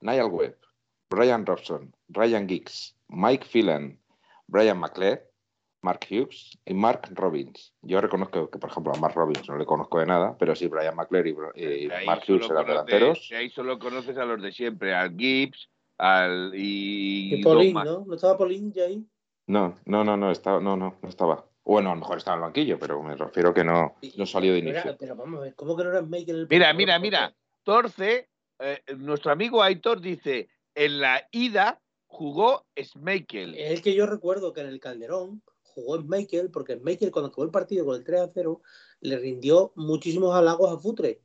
Niall Webb, Brian Robson, Ryan Giggs, Mike Phelan, Brian McClare, Mark Hughes y Mark Robbins. Yo reconozco que, por ejemplo, a Mark Robbins no le conozco de nada, pero sí Brian McClare y, Mark Hughes eran delanteros. de ahí solo conoces a los de siempre, al Gibbs, al y, Y Paulín. ¿no? ¿No estaba Paulín ya ahí? No, no, no, no, estaba, no, no, no estaba. Bueno, a lo mejor estaba en el banquillo, pero me refiero que no, no salió de inicio. Pero vamos a ver, ¿cómo que no era Schmeichel el Mira, mira, ¿Por mira. Torce, eh, nuestro amigo Aitor dice, en la ida jugó Schmeichel. Es el que yo recuerdo que en el Calderón jugó Schmeichel porque Schmeichel cuando acabó el partido con el 3 a 0 le rindió muchísimos halagos a Futre.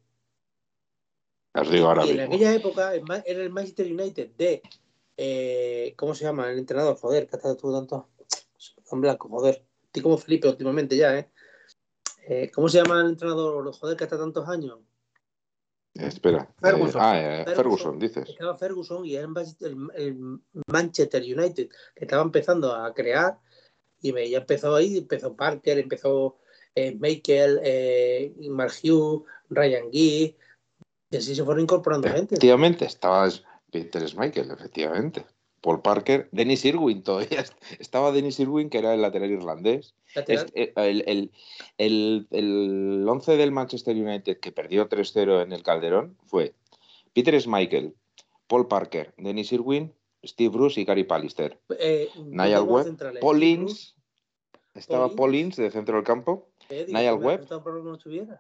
Os digo ahora y en aquella época era el Manchester United de eh, ¿cómo se llama? El entrenador, joder, que ha estado tú tanto [tsk] en blanco, joder. Estoy como Felipe últimamente ya, ¿eh? Eh, ¿Cómo se llama el entrenador, joder, que hasta tantos años? Espera. Ferguson. Eh, ah, eh, Ferguson, Ferguson. dices. Estaba Ferguson y era el, Manchester- el- el Manchester United, que estaba empezando a crear y me, ya empezó ahí, empezó Parker, empezó eh, Michael, eh, Mark Hughes, Ryan Gee, y así se fueron incorporando gente. Efectivamente, estaba Peter Schmeichel, efectivamente. Paul Parker, Dennis Irwin todavía. est- [laughs] Estaba Dennis Irwin, que era el lateral irlandés. Lateral. Este, el, el, el, el 11 del Manchester United que perdió 3-0 en el Calderón fue Peter Schmeichel, Paul Parker, Dennis Irwin, Steve Bruce y Gary Pallister. Eh, Niall Webb, Paul Ince, estaba Paul Ince de centro del campo, eh, Niall Webb. no.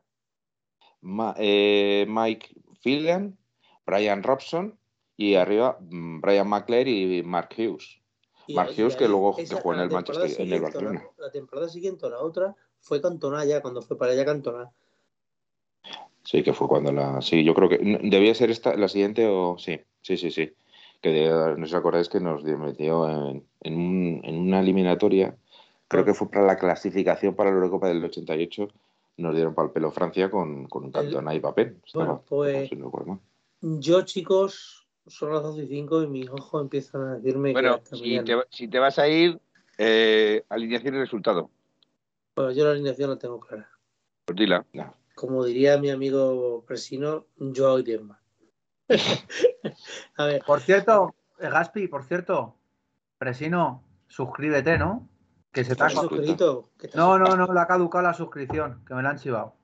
Ma- eh, Mike Phelan, Brian Robson y arriba mm, Brian McClare y Mark Hughes. Y Mark Hughes, que luego que en el Manchester- en el la- Barcelona. La, temporada siguiente o la otra fue Cantona ya, cuando fue para allá Cantona. Sí, que fue cuando la. Sí, yo creo que. Debía ser esta, la siguiente o. Sí, sí, sí, sí. que de- no os acordáis que nos metió en, en un- en una eliminatoria, creo que fue para la clasificación para la Eurocopa del 88, nos dieron para el pelo Francia con, con un cantón ahí papel. Bueno, pues- no. Yo, chicos, son las 12 y 5 y mis ojos empiezan a decirme Bueno, que si te, si te vas a ir, eh, alineación y resultado. Bueno, yo la alineación la tengo clara. Pues dila. Como diría mi amigo Presino, yo hoy más. [laughs] a ver, Por cierto, eh, Gaspi, por cierto, Presino, suscríbete, ¿no? Que se te ha ¿estás suscrito? ¿Qué estás No, no, no, le ha caducado la suscripción, que me la han chivado.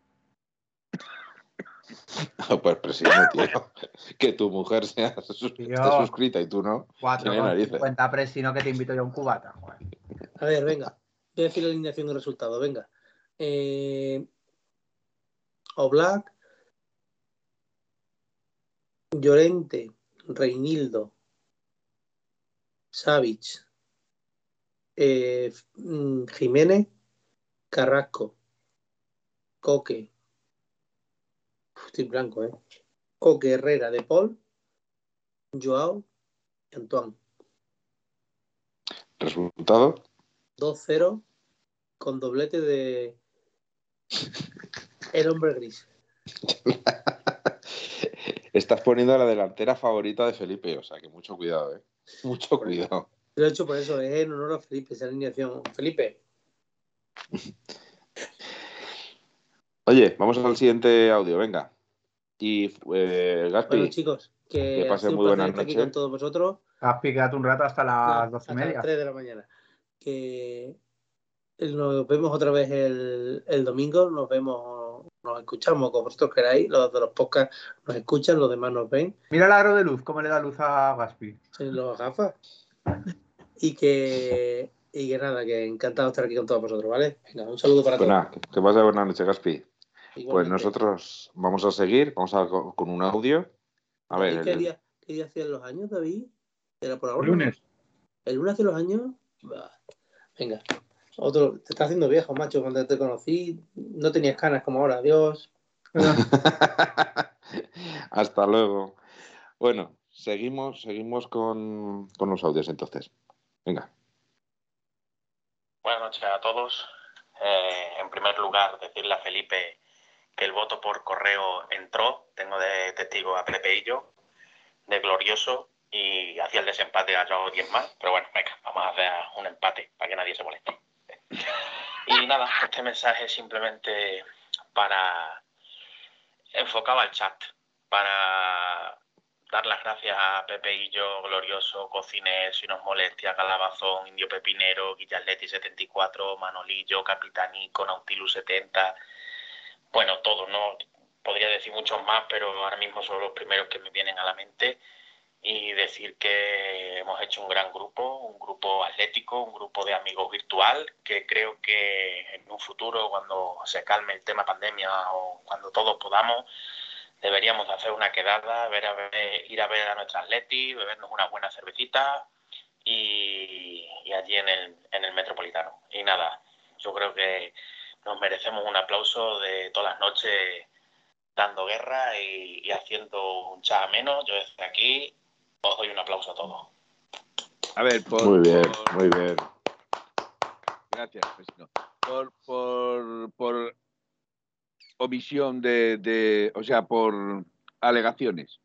Pues presidente, tío. [laughs] Que tu mujer sea sus- Tío. esté suscrita y tú no. Tiene narices. 4,50 Presino que te invito yo a un cubata. joder. A ver, venga. Voy a decir la alineación y resultado. Venga. Eh, Oblak, Llorente, Reinildo, Savic, eh, mm, Jiménez, Carrasco, Coque. Estoy blanco, ¿eh? Coque, Herrera, De Paul, Joao y Antoine. Resultado. 2-0 con doblete de [laughs] el hombre gris. Estás poniendo a la delantera favorita de Felipe, o sea que mucho cuidado, ¿eh? Mucho cuidado. Lo he hecho por eso, es en honor a Felipe, esa alineación. Felipe, [laughs] Oye, vamos al siguiente audio, venga. Y eh, Gaspi, bueno chicos, que, pasen muy buenas noches. con todos vosotros. Gaspi, quédate un rato hasta las No, doce y hasta media. las 3 de la mañana. Que nos vemos otra vez el, el domingo, nos vemos, nos escuchamos como vosotros queráis, los de los podcasts nos escuchan, los demás nos ven. Mira el aro de luz, cómo le da luz a Gaspi. en los gafas. Y que, y que nada, que encantado de estar aquí con todos vosotros, ¿vale? Venga, un saludo para pues todos. nada, que- pase buenas noches, Gaspi. Pues nosotros vamos a seguir, vamos a co- con un audio. A ver, ¿Y ¿Qué el- día, qué día hacían los años, David? ¿Era por ahora? Lunes. ¿El lunes hace los años? Bah. Venga. Otro, te está haciendo viejo, macho. Cuando te conocí, no tenías canas como ahora. Adiós. [laughs] Hasta luego. Bueno, seguimos, seguimos con, con los audios entonces. Venga. Buenas noches a todos. Eh, en primer lugar, decirle a Felipe que el voto por correo entró. Tengo de testigo a Pepe y yo, de glorioso, y hacía el desempate a Joao 10 más. Pero bueno, venga, vamos a hacer un empate para que nadie se moleste. Y nada, este mensaje simplemente para enfocado al chat, para dar las gracias a Pepe y yo, Glorioso, Cociner, Si nos molestia, Calabazón, Indio Pepinero, Guillaletti 74, Manolillo, Capitanico, Nautilus 70, bueno, todos, ¿no? Podría decir muchos más, pero ahora mismo son los primeros que me vienen a la mente y decir que hemos hecho un gran grupo, un grupo atlético, un grupo de amigos virtual, que creo que en un futuro, cuando se calme el tema pandemia o cuando todos podamos, deberíamos de hacer una quedada, ver a ver- ir a ver a nuestra atleti, bebernos una buena cervecita y, y allí en el, en el Metropolitano. Y nada, yo creo que nos merecemos un aplauso de todas las noches dando guerra y, y haciendo un chat menos. Yo desde aquí os doy un aplauso a todos. A ver, por, Muy bien, por- muy bien. Gracias. Por, por, por omisión de, de- o sea, por alegaciones.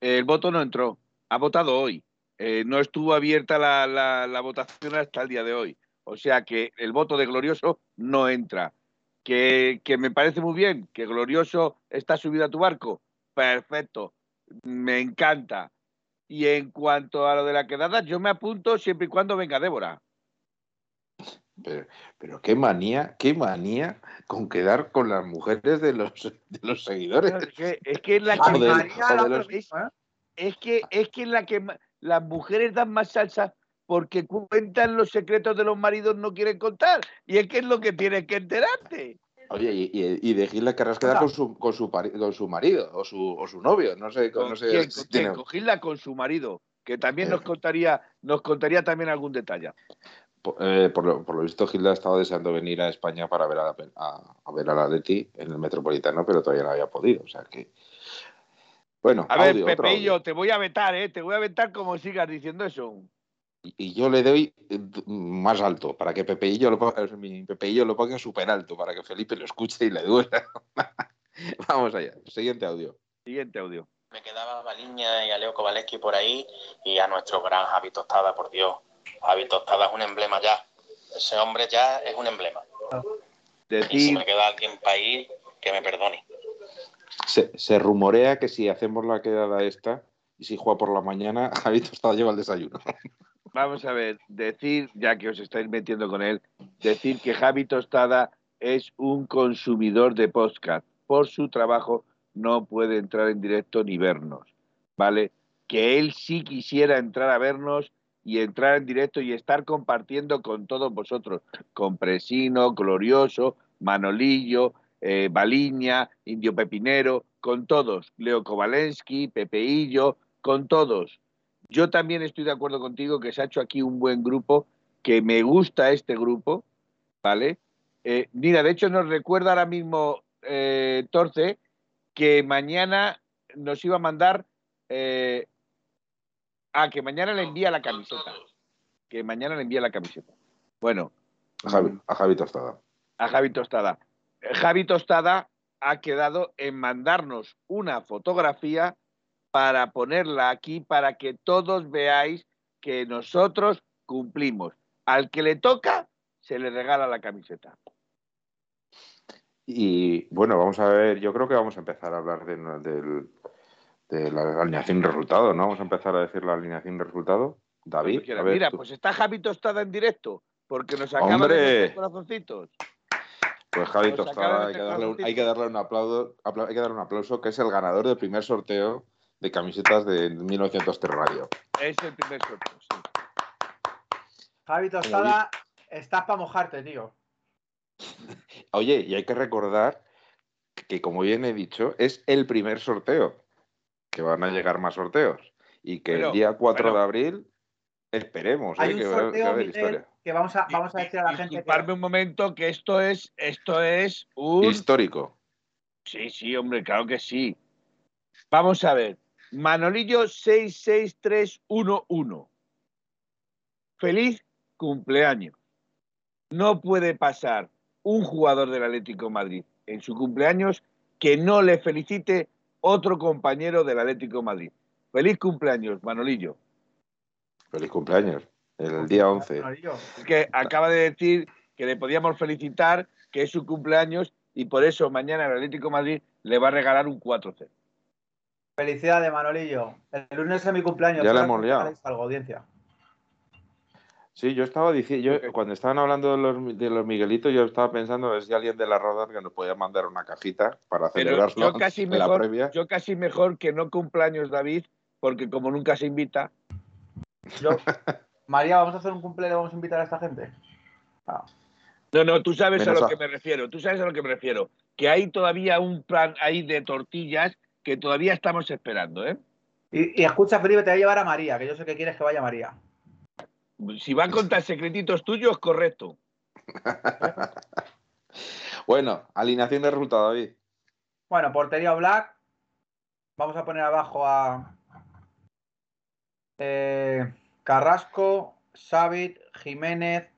El voto no entró. Ha votado hoy. Eh, no estuvo abierta la, la- la votación hasta el día de hoy. O sea que el voto de Glorioso no entra. Que, que me parece muy bien que Glorioso está subido a tu barco. Perfecto. Me encanta. Y en cuanto a lo de la quedada, yo me apunto siempre y cuando venga Débora. Pero, pero qué manía, qué manía con quedar con las mujeres de los, de los seguidores. Es que, es que es la que la otra es, que es que la que las mujeres dan más salsa porque cuentan los secretos de los maridos no quieren contar y es que es lo que tienes que enterarte Oye, y, y, y de Gilda querrás quedar con su, con su, con su marido o su, o su novio, no sé, ¿Con no sé quién? si ¿Con tiene-? Con Gilda, con su marido que también Eh. nos contaría nos contaría también algún detalle eh, por lo, por lo visto, Gilda estaba deseando venir a España para ver a, la, a, a ver a la Leti en el Metropolitano, pero todavía no había podido. O sea que Bueno, A ver, audio, Pepeillo, te voy a vetar, ¿eh? Te voy a vetar como sigas diciendo eso. Y, y yo le doy eh, más alto, para que Pepeillo lo ponga, mi Pepeillo lo ponga súper alto, para que Felipe lo escuche y le duela. [laughs] Vamos allá. Siguiente audio. Siguiente audio. Me quedaba a Baliña y a Leo Kowaleski por ahí y a nuestro gran Javi Tostada, por Dios. Javi Tostada es un emblema ya. Ese hombre ya es un emblema. Y si me queda alguien para ir, que me perdone. Se, se rumorea que si hacemos la quedada esta y si juega por la mañana, [laughs] Javi Tostado lleva el desayuno. vamos a ver, decir, ya que os estáis metiendo con él, decir que Javi Tostada es un consumidor de podcast. Por su trabajo no puede entrar en directo ni vernos, ¿vale? Que él sí quisiera entrar a vernos y entrar en directo y estar compartiendo con todos vosotros, con Presino, Glorioso, Manolillo, eh, Baliña, Indio Pepinero, con todos, Leo Kovalensky, Pepeillo, con todos. Yo también estoy de acuerdo contigo que se ha hecho aquí un buen grupo, que me gusta este grupo, ¿vale? Eh, mira, de hecho nos recuerda ahora mismo eh, Torce que mañana nos iba a mandar eh, ah, que mañana le envía la camiseta. Que mañana le envía la camiseta. Bueno, A Javi, a Javi Tostada. a Javi Tostada. Javi Tostada ha quedado en mandarnos una fotografía para ponerla aquí para que todos veáis que nosotros cumplimos. Al que le toca, se le regala la camiseta. Y bueno, vamos a ver, yo creo que vamos a empezar a hablar de, del- de la alineación de resultado, ¿no? Vamos a empezar a decir la alineación de resultado. David, a ver, Mira, tú. pues está Javi Tostada en directo, porque nos acaba ¡Hombre! de meter corazoncitos. Pues Javi Nos Tostada, de hay que, meter darle un, corazoncito. hay que darle un aplauso, apla- hay que darle un aplauso, que es el ganador del primer sorteo de camisetas de 1903 Radio. Es el primer sorteo, sí. Javi Tostada, estás para mojarte, tío. Oye, y hay que recordar que, como bien he dicho, es el primer sorteo, que van a llegar más sorteos, y que Pero, el día 4 bueno. de abril esperemos Hay eh, un que, va- sorteo, Miguel, historia. que vamos a, vamos a decir a la gente que... Un momento que esto es, esto es un Histórico. Sí, sí, hombre, claro que sí. Vamos a ver. Manolillo 66311. Feliz cumpleaños. No puede pasar un jugador del Atlético de Madrid en su cumpleaños que no le felicite otro compañero del Atlético de Madrid. Feliz cumpleaños, Manolillo. Feliz cumpleaños. El día 11. Es que acaba de decir que le podíamos felicitar, que es su cumpleaños y por eso mañana el Atlético de Madrid le va a regalar un 4-0. Felicidades, Manolillo. El lunes es mi cumpleaños. Ya la espero hemos liado. Algo, audiencia. Sí, yo estaba diciendo, yo, cuando estaban hablando de los, de los Miguelitos, yo estaba pensando a ver si alguien de la Rodar que nos podía mandar una cajita para Pero celebrarlo yo casi en la mejor, previa. yo casi mejor que no cumpleaños David, porque como nunca se invita, Yo- María, vamos a hacer un cumpleaños, vamos a invitar a esta gente. Ah, no, no, tú sabes Menos a lo a- que me refiero, tú sabes a lo que me refiero, que hay todavía un plan ahí de tortillas que todavía estamos esperando, ¿eh? Y, y escucha, Felipe, te voy a llevar a María, que yo sé que quieres que vaya María. Si va a contar secretitos tuyos, correcto. [laughs] Bueno, alineación de resultado, David. Bueno, portería Black. Vamos a poner abajo a eh, Carrasco, Savit, Jiménez,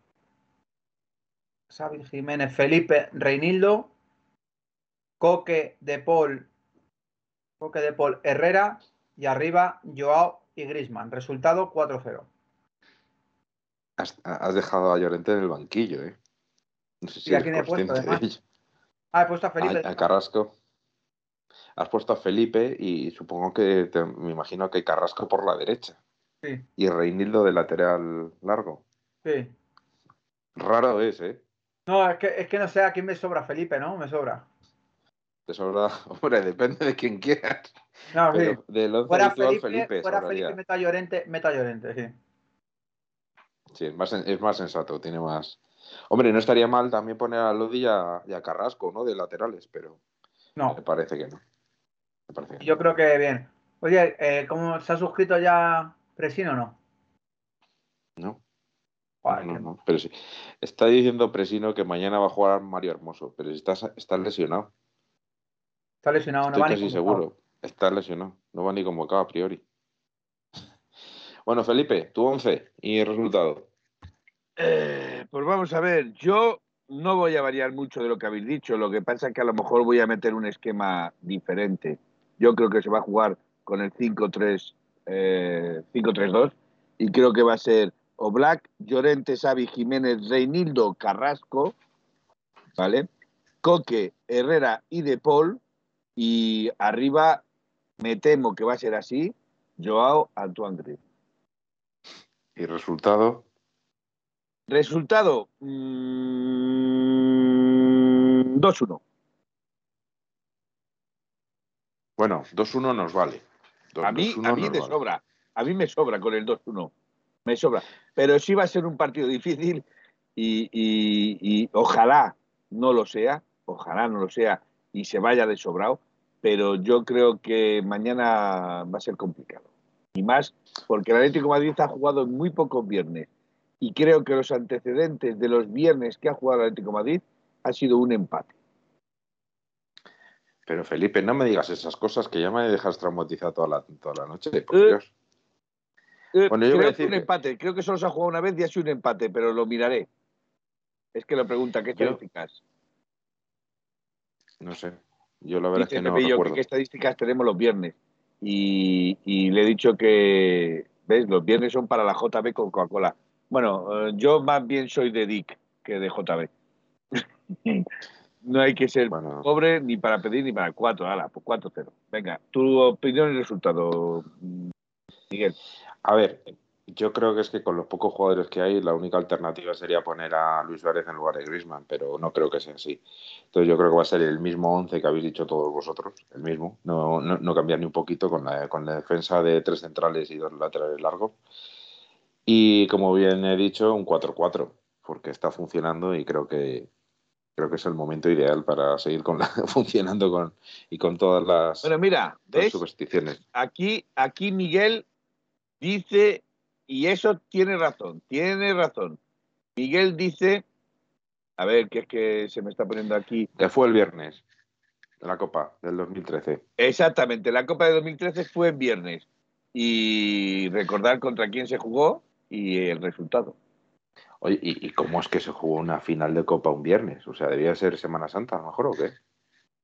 Savit, Jiménez, Felipe, Reinildo, Coque, De Paul, Coque, De Paul, Herrera y arriba Joao y Grisman. Resultado 4-0. Has, has dejado a Llorente en el banquillo, ¿eh? No sé si ¿Y a eres quién he puesto, de ello. Ah, he puesto a Felipe. A, a Carrasco. Has puesto a Felipe y supongo que te- me imagino que Carrasco por la derecha Sí, y Reinildo de lateral largo. sí. Raro es, ¿eh? No, es que, es que no sé a quién me sobra Felipe, ¿no? Me sobra. Te sobra, [laughs] hombre, depende de quién quieras. No, sí. Pero del Fuera Felipe, Felipe, fuera sobraría. Felipe, meta Llorente, meta Llorente, sí. Sí, es más, es más sensato, tiene más. Hombre, no estaría mal también poner a Lodi y a, y a Carrasco, ¿no? De laterales, pero No, me parece que no. Me parece que yo creo que bien. Oye, eh, ¿cómo se ha suscrito ya Presino o no? no. Joder, No, no, no, pero sí. Está diciendo Presino que mañana va a jugar Mario Hermoso, pero si está, está lesionado. Está lesionado, no Estoy va ni casi convocado. seguro. Está lesionado, no va ni convocado a priori. [laughs] Bueno, Felipe, tu 11 y el resultado. Eh, pues vamos a ver, yo no voy a variar mucho de lo que habéis dicho, lo que pasa es que a lo mejor voy a meter un esquema diferente. Yo creo que se va a jugar con el 5-3, eh, 5-3-2 y creo que va a ser Oblak, Llorente, Xavi, Jiménez, Reinildo, Carrasco, ¿vale? Coque, Herrera y De Paul y arriba me temo que va a ser así, Joao, Antoine Griezmann. ¿Y resultado? Resultado mm, 2-1. Bueno, 2-1 nos vale. Do- A mí, 2-1 a mí vale. sobra. A mí me sobra con el 2-1. Me sobra. Pero sí va a ser un partido difícil y, y- y ojalá no lo sea, ojalá no lo sea y se vaya de sobrado, pero yo creo que mañana va a ser complicado. Y más porque el Atlético de Madrid ha jugado en muy pocos viernes y creo que los antecedentes de los viernes que ha jugado el Atlético de Madrid ha sido un empate. Pero Felipe, no me digas esas cosas que ya me dejas traumatizado toda la, toda la noche. Por Eh, Dios. Eh, Bueno, yo voy a creo decir que un que- empate. Creo que solo se ha jugado una vez y ha sido un empate, pero lo miraré. Es que lo pregunta, ¿qué estadísticas? No sé. Yo la verdad es Dice que no Pepillo que recuerdo. qué estadísticas tenemos los viernes. Y, y le he dicho que, ¿ves? Los viernes son para la JB con Coca-Cola. Bueno, eh, yo más bien soy de Dick que de JB. [laughs] no hay que ser Bueno, pobre ni para pedir ni para cuatro. Hala, pues 4-0. Venga, tu opinión y resultado, Miguel. a ver, yo creo que es que con los pocos jugadores que hay, la única alternativa sería poner a Luis Suárez en lugar de Griezmann, pero no creo que sea así. Entonces yo creo que va a ser el mismo 11 que habéis dicho todos vosotros, el mismo. No, no, no cambiar ni un poquito con la, con la defensa de tres centrales y dos laterales largos. Y como bien he dicho, un 4-4, porque está funcionando y creo que creo que es el momento ideal para seguir con la, [laughs] funcionando con y con todas las, Bueno, mira, ¿ves? supersticiones. aquí, aquí Miguel dice, y eso tiene razón, tiene razón. Miguel dice, a ver, que es que se me está poniendo aquí. Que fue el viernes la Copa del 2013. Exactamente, la Copa de 2013 fue en viernes. Y recordar contra quién se jugó y el resultado. Oye, ¿y, y cómo es que se jugó una final de Copa un viernes? O sea, ¿debía ser Semana Santa a lo mejor o qué?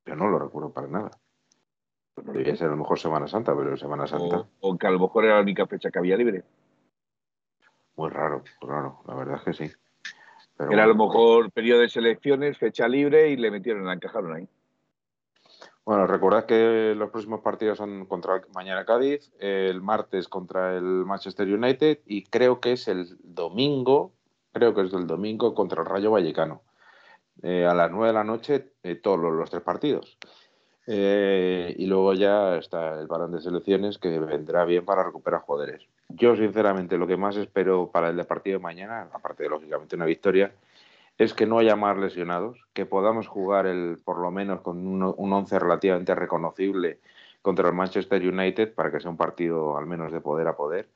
Yo no lo recuerdo para nada. Debía ser a lo mejor Semana Santa, pero Semana Santa, O, o que a lo mejor era la única fecha que había libre. muy raro, muy raro, la verdad es que sí. Pero Era a lo mejor periodo de selecciones, fecha libre y le metieron, la encajaron ahí. Bueno, recordad que los próximos partidos son contra mañana Cádiz, el martes contra el Manchester United y creo que es el domingo, creo que es el domingo contra el Rayo Vallecano. Eh, a las 9 de la noche, eh, todos los, tres partidos. Eh, y luego ya está el parón de selecciones que vendrá bien para recuperar jugadores. Yo, sinceramente, lo que más espero para el partido de mañana, aparte de lógicamente una victoria, es que no haya más lesionados, que podamos jugar el, por lo menos con un, un once relativamente reconocible contra el Manchester United para que sea un partido al menos de poder a poder.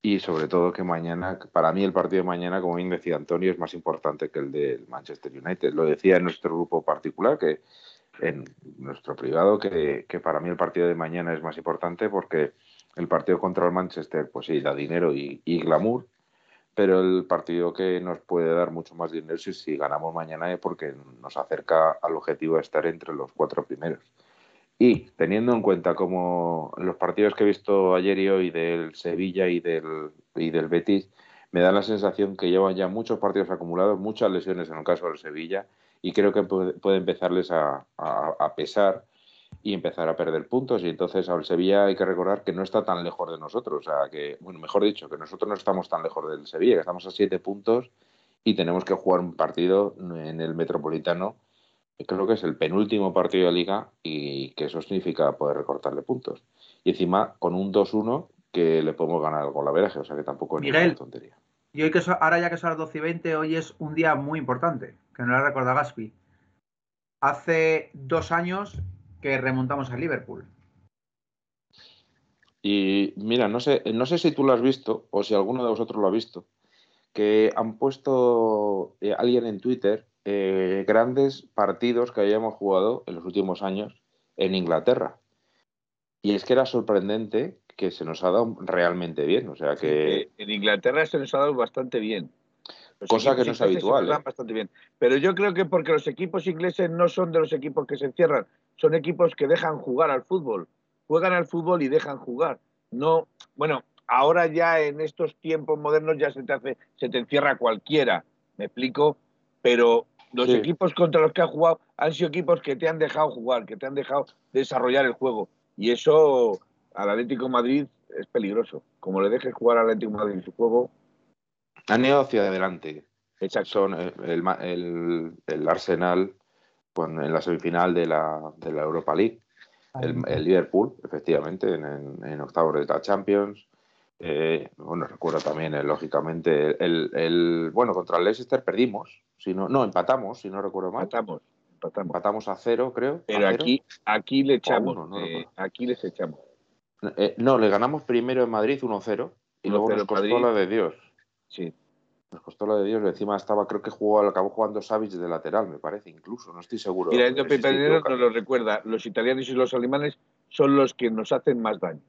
Y sobre todo que mañana, para mí el partido de mañana, como bien decía Antonio, es más importante que el del Manchester United. Lo decía en nuestro grupo particular, que en nuestro privado, que, que para mí el partido de mañana es más importante porque el partido contra el Manchester, pues sí, da dinero y, y glamour, pero el partido que nos puede dar mucho más dinero si, si ganamos mañana es porque nos acerca al objetivo de estar entre los cuatro primeros. Y teniendo en cuenta como los partidos que he visto ayer y hoy del Sevilla y del, y del Betis, me da la sensación que llevan ya muchos partidos acumulados, muchas lesiones en el caso del Sevilla, y creo que puede, puede empezarles a, a, a pesar y empezar a perder puntos. Y entonces al Sevilla hay que recordar que no está tan lejos de nosotros. O sea, que, bueno, mejor dicho, que nosotros no estamos tan lejos del Sevilla, que estamos a siete puntos y tenemos que jugar un partido en el Metropolitano. que Creo que es el penúltimo partido de liga y que eso significa poder recortarle puntos. Y encima con un 2-1 que le podemos ganar al golaveraje, o sea que tampoco es Miguel. ninguna tontería. Y hoy que so- ahora ya que son las 12 y 20, hoy es un día muy importante, que no lo recuerda Gaspi. Hace dos años que remontamos a Liverpool. Y mira, no sé, no sé si tú lo has visto o si alguno de vosotros lo ha visto, que han puesto eh, alguien en Twitter eh, grandes partidos que hayamos jugado en los últimos años en Inglaterra. Y es que era sorprendente que se nos ha dado realmente bien. O sea que. En Inglaterra se nos ha dado bastante bien. Los Cosa que no es ingleses se nos habitual, dan ¿eh? bastante bien. Pero yo creo que porque los equipos ingleses no son de los equipos que se encierran, son equipos que dejan jugar al fútbol. Juegan al fútbol y dejan jugar. No, bueno, ahora ya en estos tiempos modernos ya se te hace, se te encierra cualquiera, me explico, pero los Sí. equipos contra los que has jugado han sido equipos que te han dejado jugar, que te han dejado desarrollar el juego. Y eso al Atlético de Madrid es peligroso. Como le dejes jugar al Atlético de Madrid su juego, Han ido hacia adelante. exacto. Son el, el- el Arsenal con- en la semifinal de la, de la Europa League. El, el Liverpool, efectivamente, en, en- en octavos de la Champions. Eh, bueno, recuerdo también, eh, lógicamente, el, el- bueno, contra el Leicester perdimos, si no, no, empatamos, si no recuerdo mal. Empatamos, empatamos. Empatamos a cero, creo. Pero cero. aquí, aquí le echamos, uno, no eh, aquí les echamos. Eh, no, le ganamos primero en Madrid 1-0 y luego 1-0 nos costó Madrid. la de Dios. Sí. Nos costó la de Dios. Encima estaba, creo que jugó, acabó jugando Savic de lateral, me parece, incluso. No estoy seguro. Mira, estoy Pepe nos lo recuerda. Los italianos y los alemanes son los que nos hacen más daño.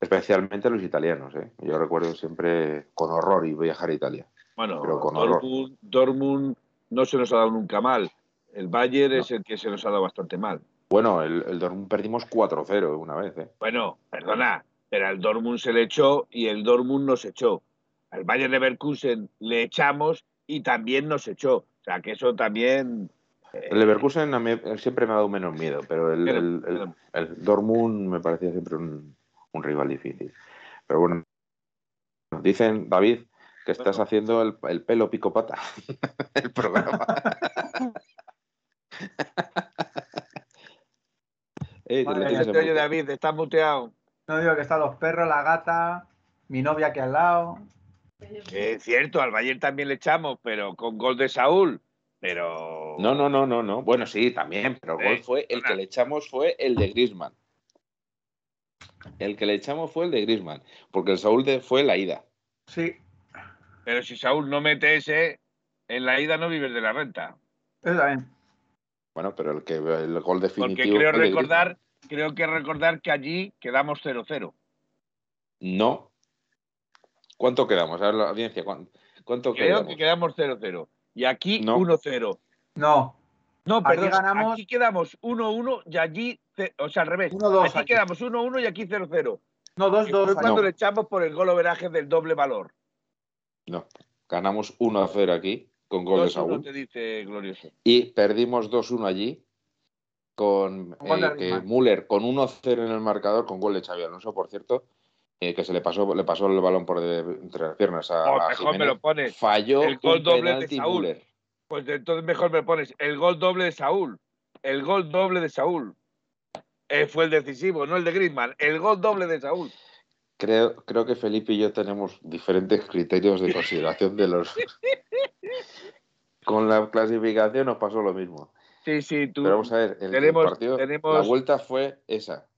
Especialmente los italianos, ¿eh? Yo recuerdo siempre con horror y viajar a Italia. Bueno, Pero con horror. Dortmund, Dortmund no se nos ha dado nunca mal. El Bayern No. es el que se nos ha dado bastante mal. Bueno, el, el Dortmund perdimos 4-0 una vez, ¿eh? Bueno, perdona, pero al Dortmund se le echó y el Dortmund nos echó. Al Bayern Leverkusen le echamos y también nos echó. O sea, que eso también... eh, El Leverkusen a mí siempre me ha dado menos miedo, pero el, Pero- el, el, Dortmund me parecía siempre un, un rival difícil. Pero bueno, dicen, David, que estás haciendo el, el pelo pico pata [laughs] el programa. [laughs] Eh, que Madre te oye. David, estás muteado. No digo que están los perros, la gata, mi novia aquí al lado. Es cierto, al Bayern también le echamos, pero con gol de Saúl. Pero... No, no, no, no, no. Bueno, sí, también, pero el gol fue el que le echamos fue el de Griezmann. El que le echamos fue el de Griezmann, porque el Saúl de, fue la ida. Sí, Pero si Saúl no mete ese, en la ida no vives de la renta. Bueno, pero el que el gol definitivo Porque creo recordar, creo que recordar que allí quedamos 0-0. Griezmann. No. ¿Cuánto quedamos? A ver la audiencia, ¿cuán- ¿cuánto Creo quedamos? que quedamos 0-0. Y aquí No. 1-0. No, No, Aquí perdón, ganamos- aquí quedamos 1-1 y allí, o sea, al revés. 1-2 Aquí aquí. quedamos 1-1 y aquí 0-0. no, Que 2-2. Fue cuando No. le echamos por el gol overaje del doble valor. No. Ganamos 1-0 aquí con gol de 2-1 Saúl te dice glorioso. y perdimos 2-1 allí con eh. Müller con 1-0 en el marcador con gol de Xavi Alonso, por cierto, eh, que se le pasó le pasó el balón por de- entre las piernas a, Oh, a mejor me lo pones. Falló El gol doble de Saúl. Müller. Pues entonces mejor me pones el gol doble de Saúl. El gol doble de Saúl. Eh, fue el decisivo, no el de Griezmann. El gol doble de Saúl. Creo, creo que Felipe y yo tenemos diferentes criterios de [laughs] consideración de los. [laughs] Con la clasificación nos pasó lo mismo. Sí, sí, tú. Pero vamos a ver, el, tenemos- el partido, tenemos- la vuelta fue esa.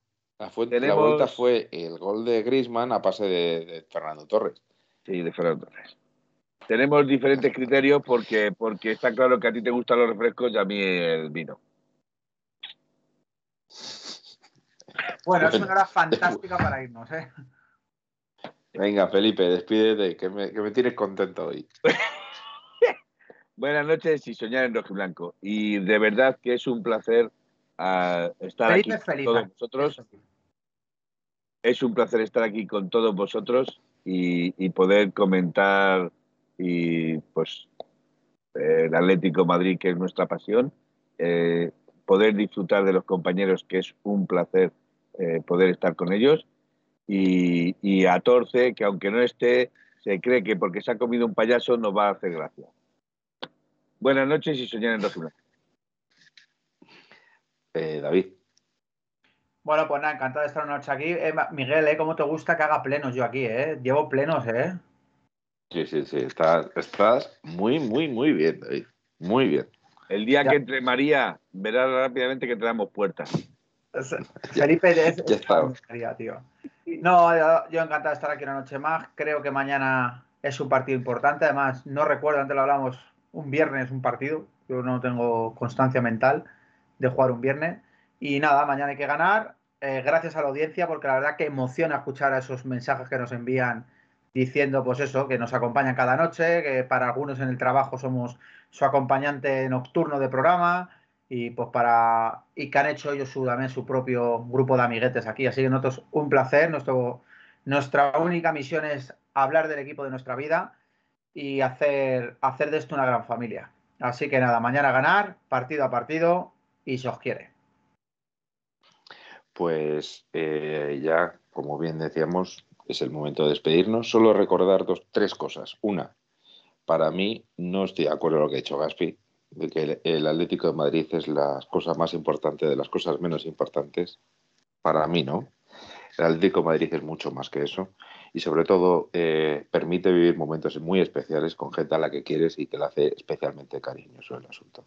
La, fue- la vuelta fue el gol de Griezmann a pase de, de Fernando Torres. Sí, de Fernando Torres. Tenemos diferentes criterios porque, porque está claro que a ti te gustan los refrescos y a mí el vino. Bueno, es una hora fantástica para irnos, ¿eh? Venga, Felipe, despídete, que me, que me tienes contento hoy. [laughs] Buenas noches y soñar en rojo y blanco. Y de verdad que es un placer ah, estar Felipe aquí con todos vosotros. Es un placer estar aquí con todos vosotros y, poder comentar y pues el Atlético Madrid, que es nuestra pasión, eh, poder disfrutar de los compañeros, que es un placer eh, poder estar con ellos, y, a Torce, que aunque no esté, se cree que porque se ha comido un payaso nos va a hacer gracia. Buenas noches y soñar en rojo y blanco. Eh, David. Bueno, pues nada, encantado de estar una noche aquí. Eh, Miguel, ¿eh? ¿Cómo te gusta que haga plenos yo aquí, eh? Llevo plenos, ¿eh? Sí, sí, sí. Estás, estás muy, muy, muy bien, David. Muy bien. El día Ya. que entre María, verás rápidamente que te damos puertas. Es- [laughs] Felipe es, ya es está. tontería, tío. No, yo, yo encantado de estar aquí una noche más. Creo que mañana es un partido importante. Además, no recuerdo, antes lo hablamos, un viernes un partido. Yo no tengo constancia mental de jugar un viernes. Y nada, mañana hay que ganar. eh, gracias a la audiencia, porque la verdad que emociona escuchar a esos mensajes que nos envían diciendo, pues eso, que nos acompañan cada noche, que para algunos en el trabajo somos su acompañante nocturno de programa y pues para y que han hecho ellos su, también su propio grupo de amiguetes aquí. Así que nosotros un placer. Nuestro, nuestra única misión es hablar del equipo de nuestra vida y hacer, hacer de esto una gran familia. Así que nada, mañana ganar, partido a partido y se os quiere. Pues eh, ya, como bien decíamos, es el momento de despedirnos. Solo recordar dos, tres cosas. Una, para mí no estoy de acuerdo con lo que ha dicho Gaspi, de que el, Atlético de Madrid es la cosa más importante de las cosas menos importantes. Para mí no. El Atlético de Madrid es mucho más que eso y sobre todo eh, permite vivir momentos muy especiales con gente a la que quieres y que le hace especialmente cariñoso el asunto.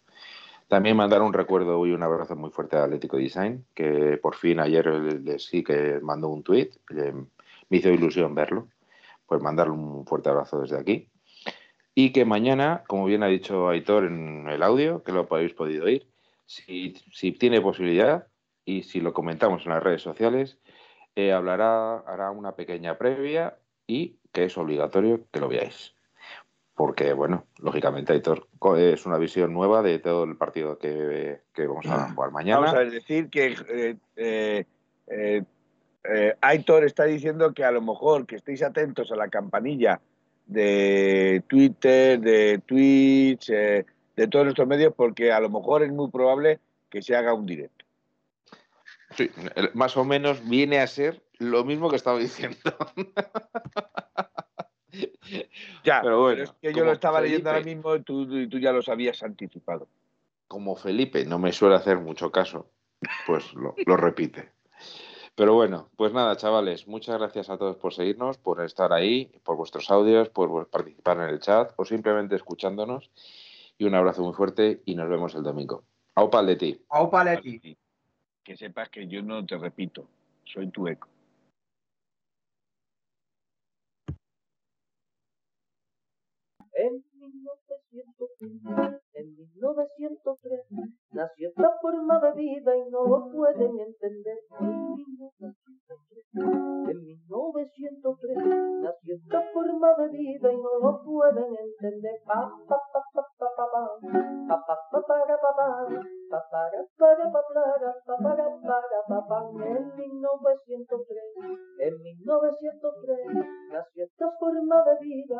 También mandar un recuerdo y un abrazo muy fuerte a Atlético Design, que por fin ayer les sí que mandó un tweet, me hizo ilusión verlo, pues mandarle un fuerte abrazo desde aquí. Y que mañana, como bien ha dicho Aitor en el audio, que lo habéis podido oír, si, si tiene posibilidad y si lo comentamos en las redes sociales, eh, hablará, hará una pequeña previa y que es obligatorio que lo veáis. Porque, bueno, lógicamente, Aitor, es una visión nueva de todo el partido que, que vamos a jugar mañana. Vamos a decir que eh, eh, eh, eh, Aitor está diciendo que a lo mejor que estéis atentos a la campanilla de Twitter, de Twitch, eh, de todos nuestros medios, porque a lo mejor es muy probable que se haga un directo. Sí, más o menos viene a ser lo mismo que estaba diciendo. [laughs] Ya, Pero bueno, es que yo lo estaba leyendo ahora mismo y tú, y tú ya los habías anticipado. Como Felipe no me suele hacer mucho caso, pues lo, lo repite. Pero bueno, pues nada, chavales, muchas gracias a todos por seguirnos, por estar ahí, por vuestros audios, por participar en el chat o simplemente escuchándonos. Y un abrazo muy fuerte y nos vemos el domingo. Aupa Leti. Aupa Leti. Que sepas que yo no te repito, soy tu eco. En 1903, en 1903, nació esta forma de vida y no lo pueden entender. En 1903, en 1903, nació esta forma de vida y no lo pueden entender. Pa, pa, pa, pa, pa, pa, pa. Pa, pa, pa, para, pa, pa. Pa, para, para, pa, para, pa, para, para, pa, pa. En 1903, en 1903, nació esta forma de vida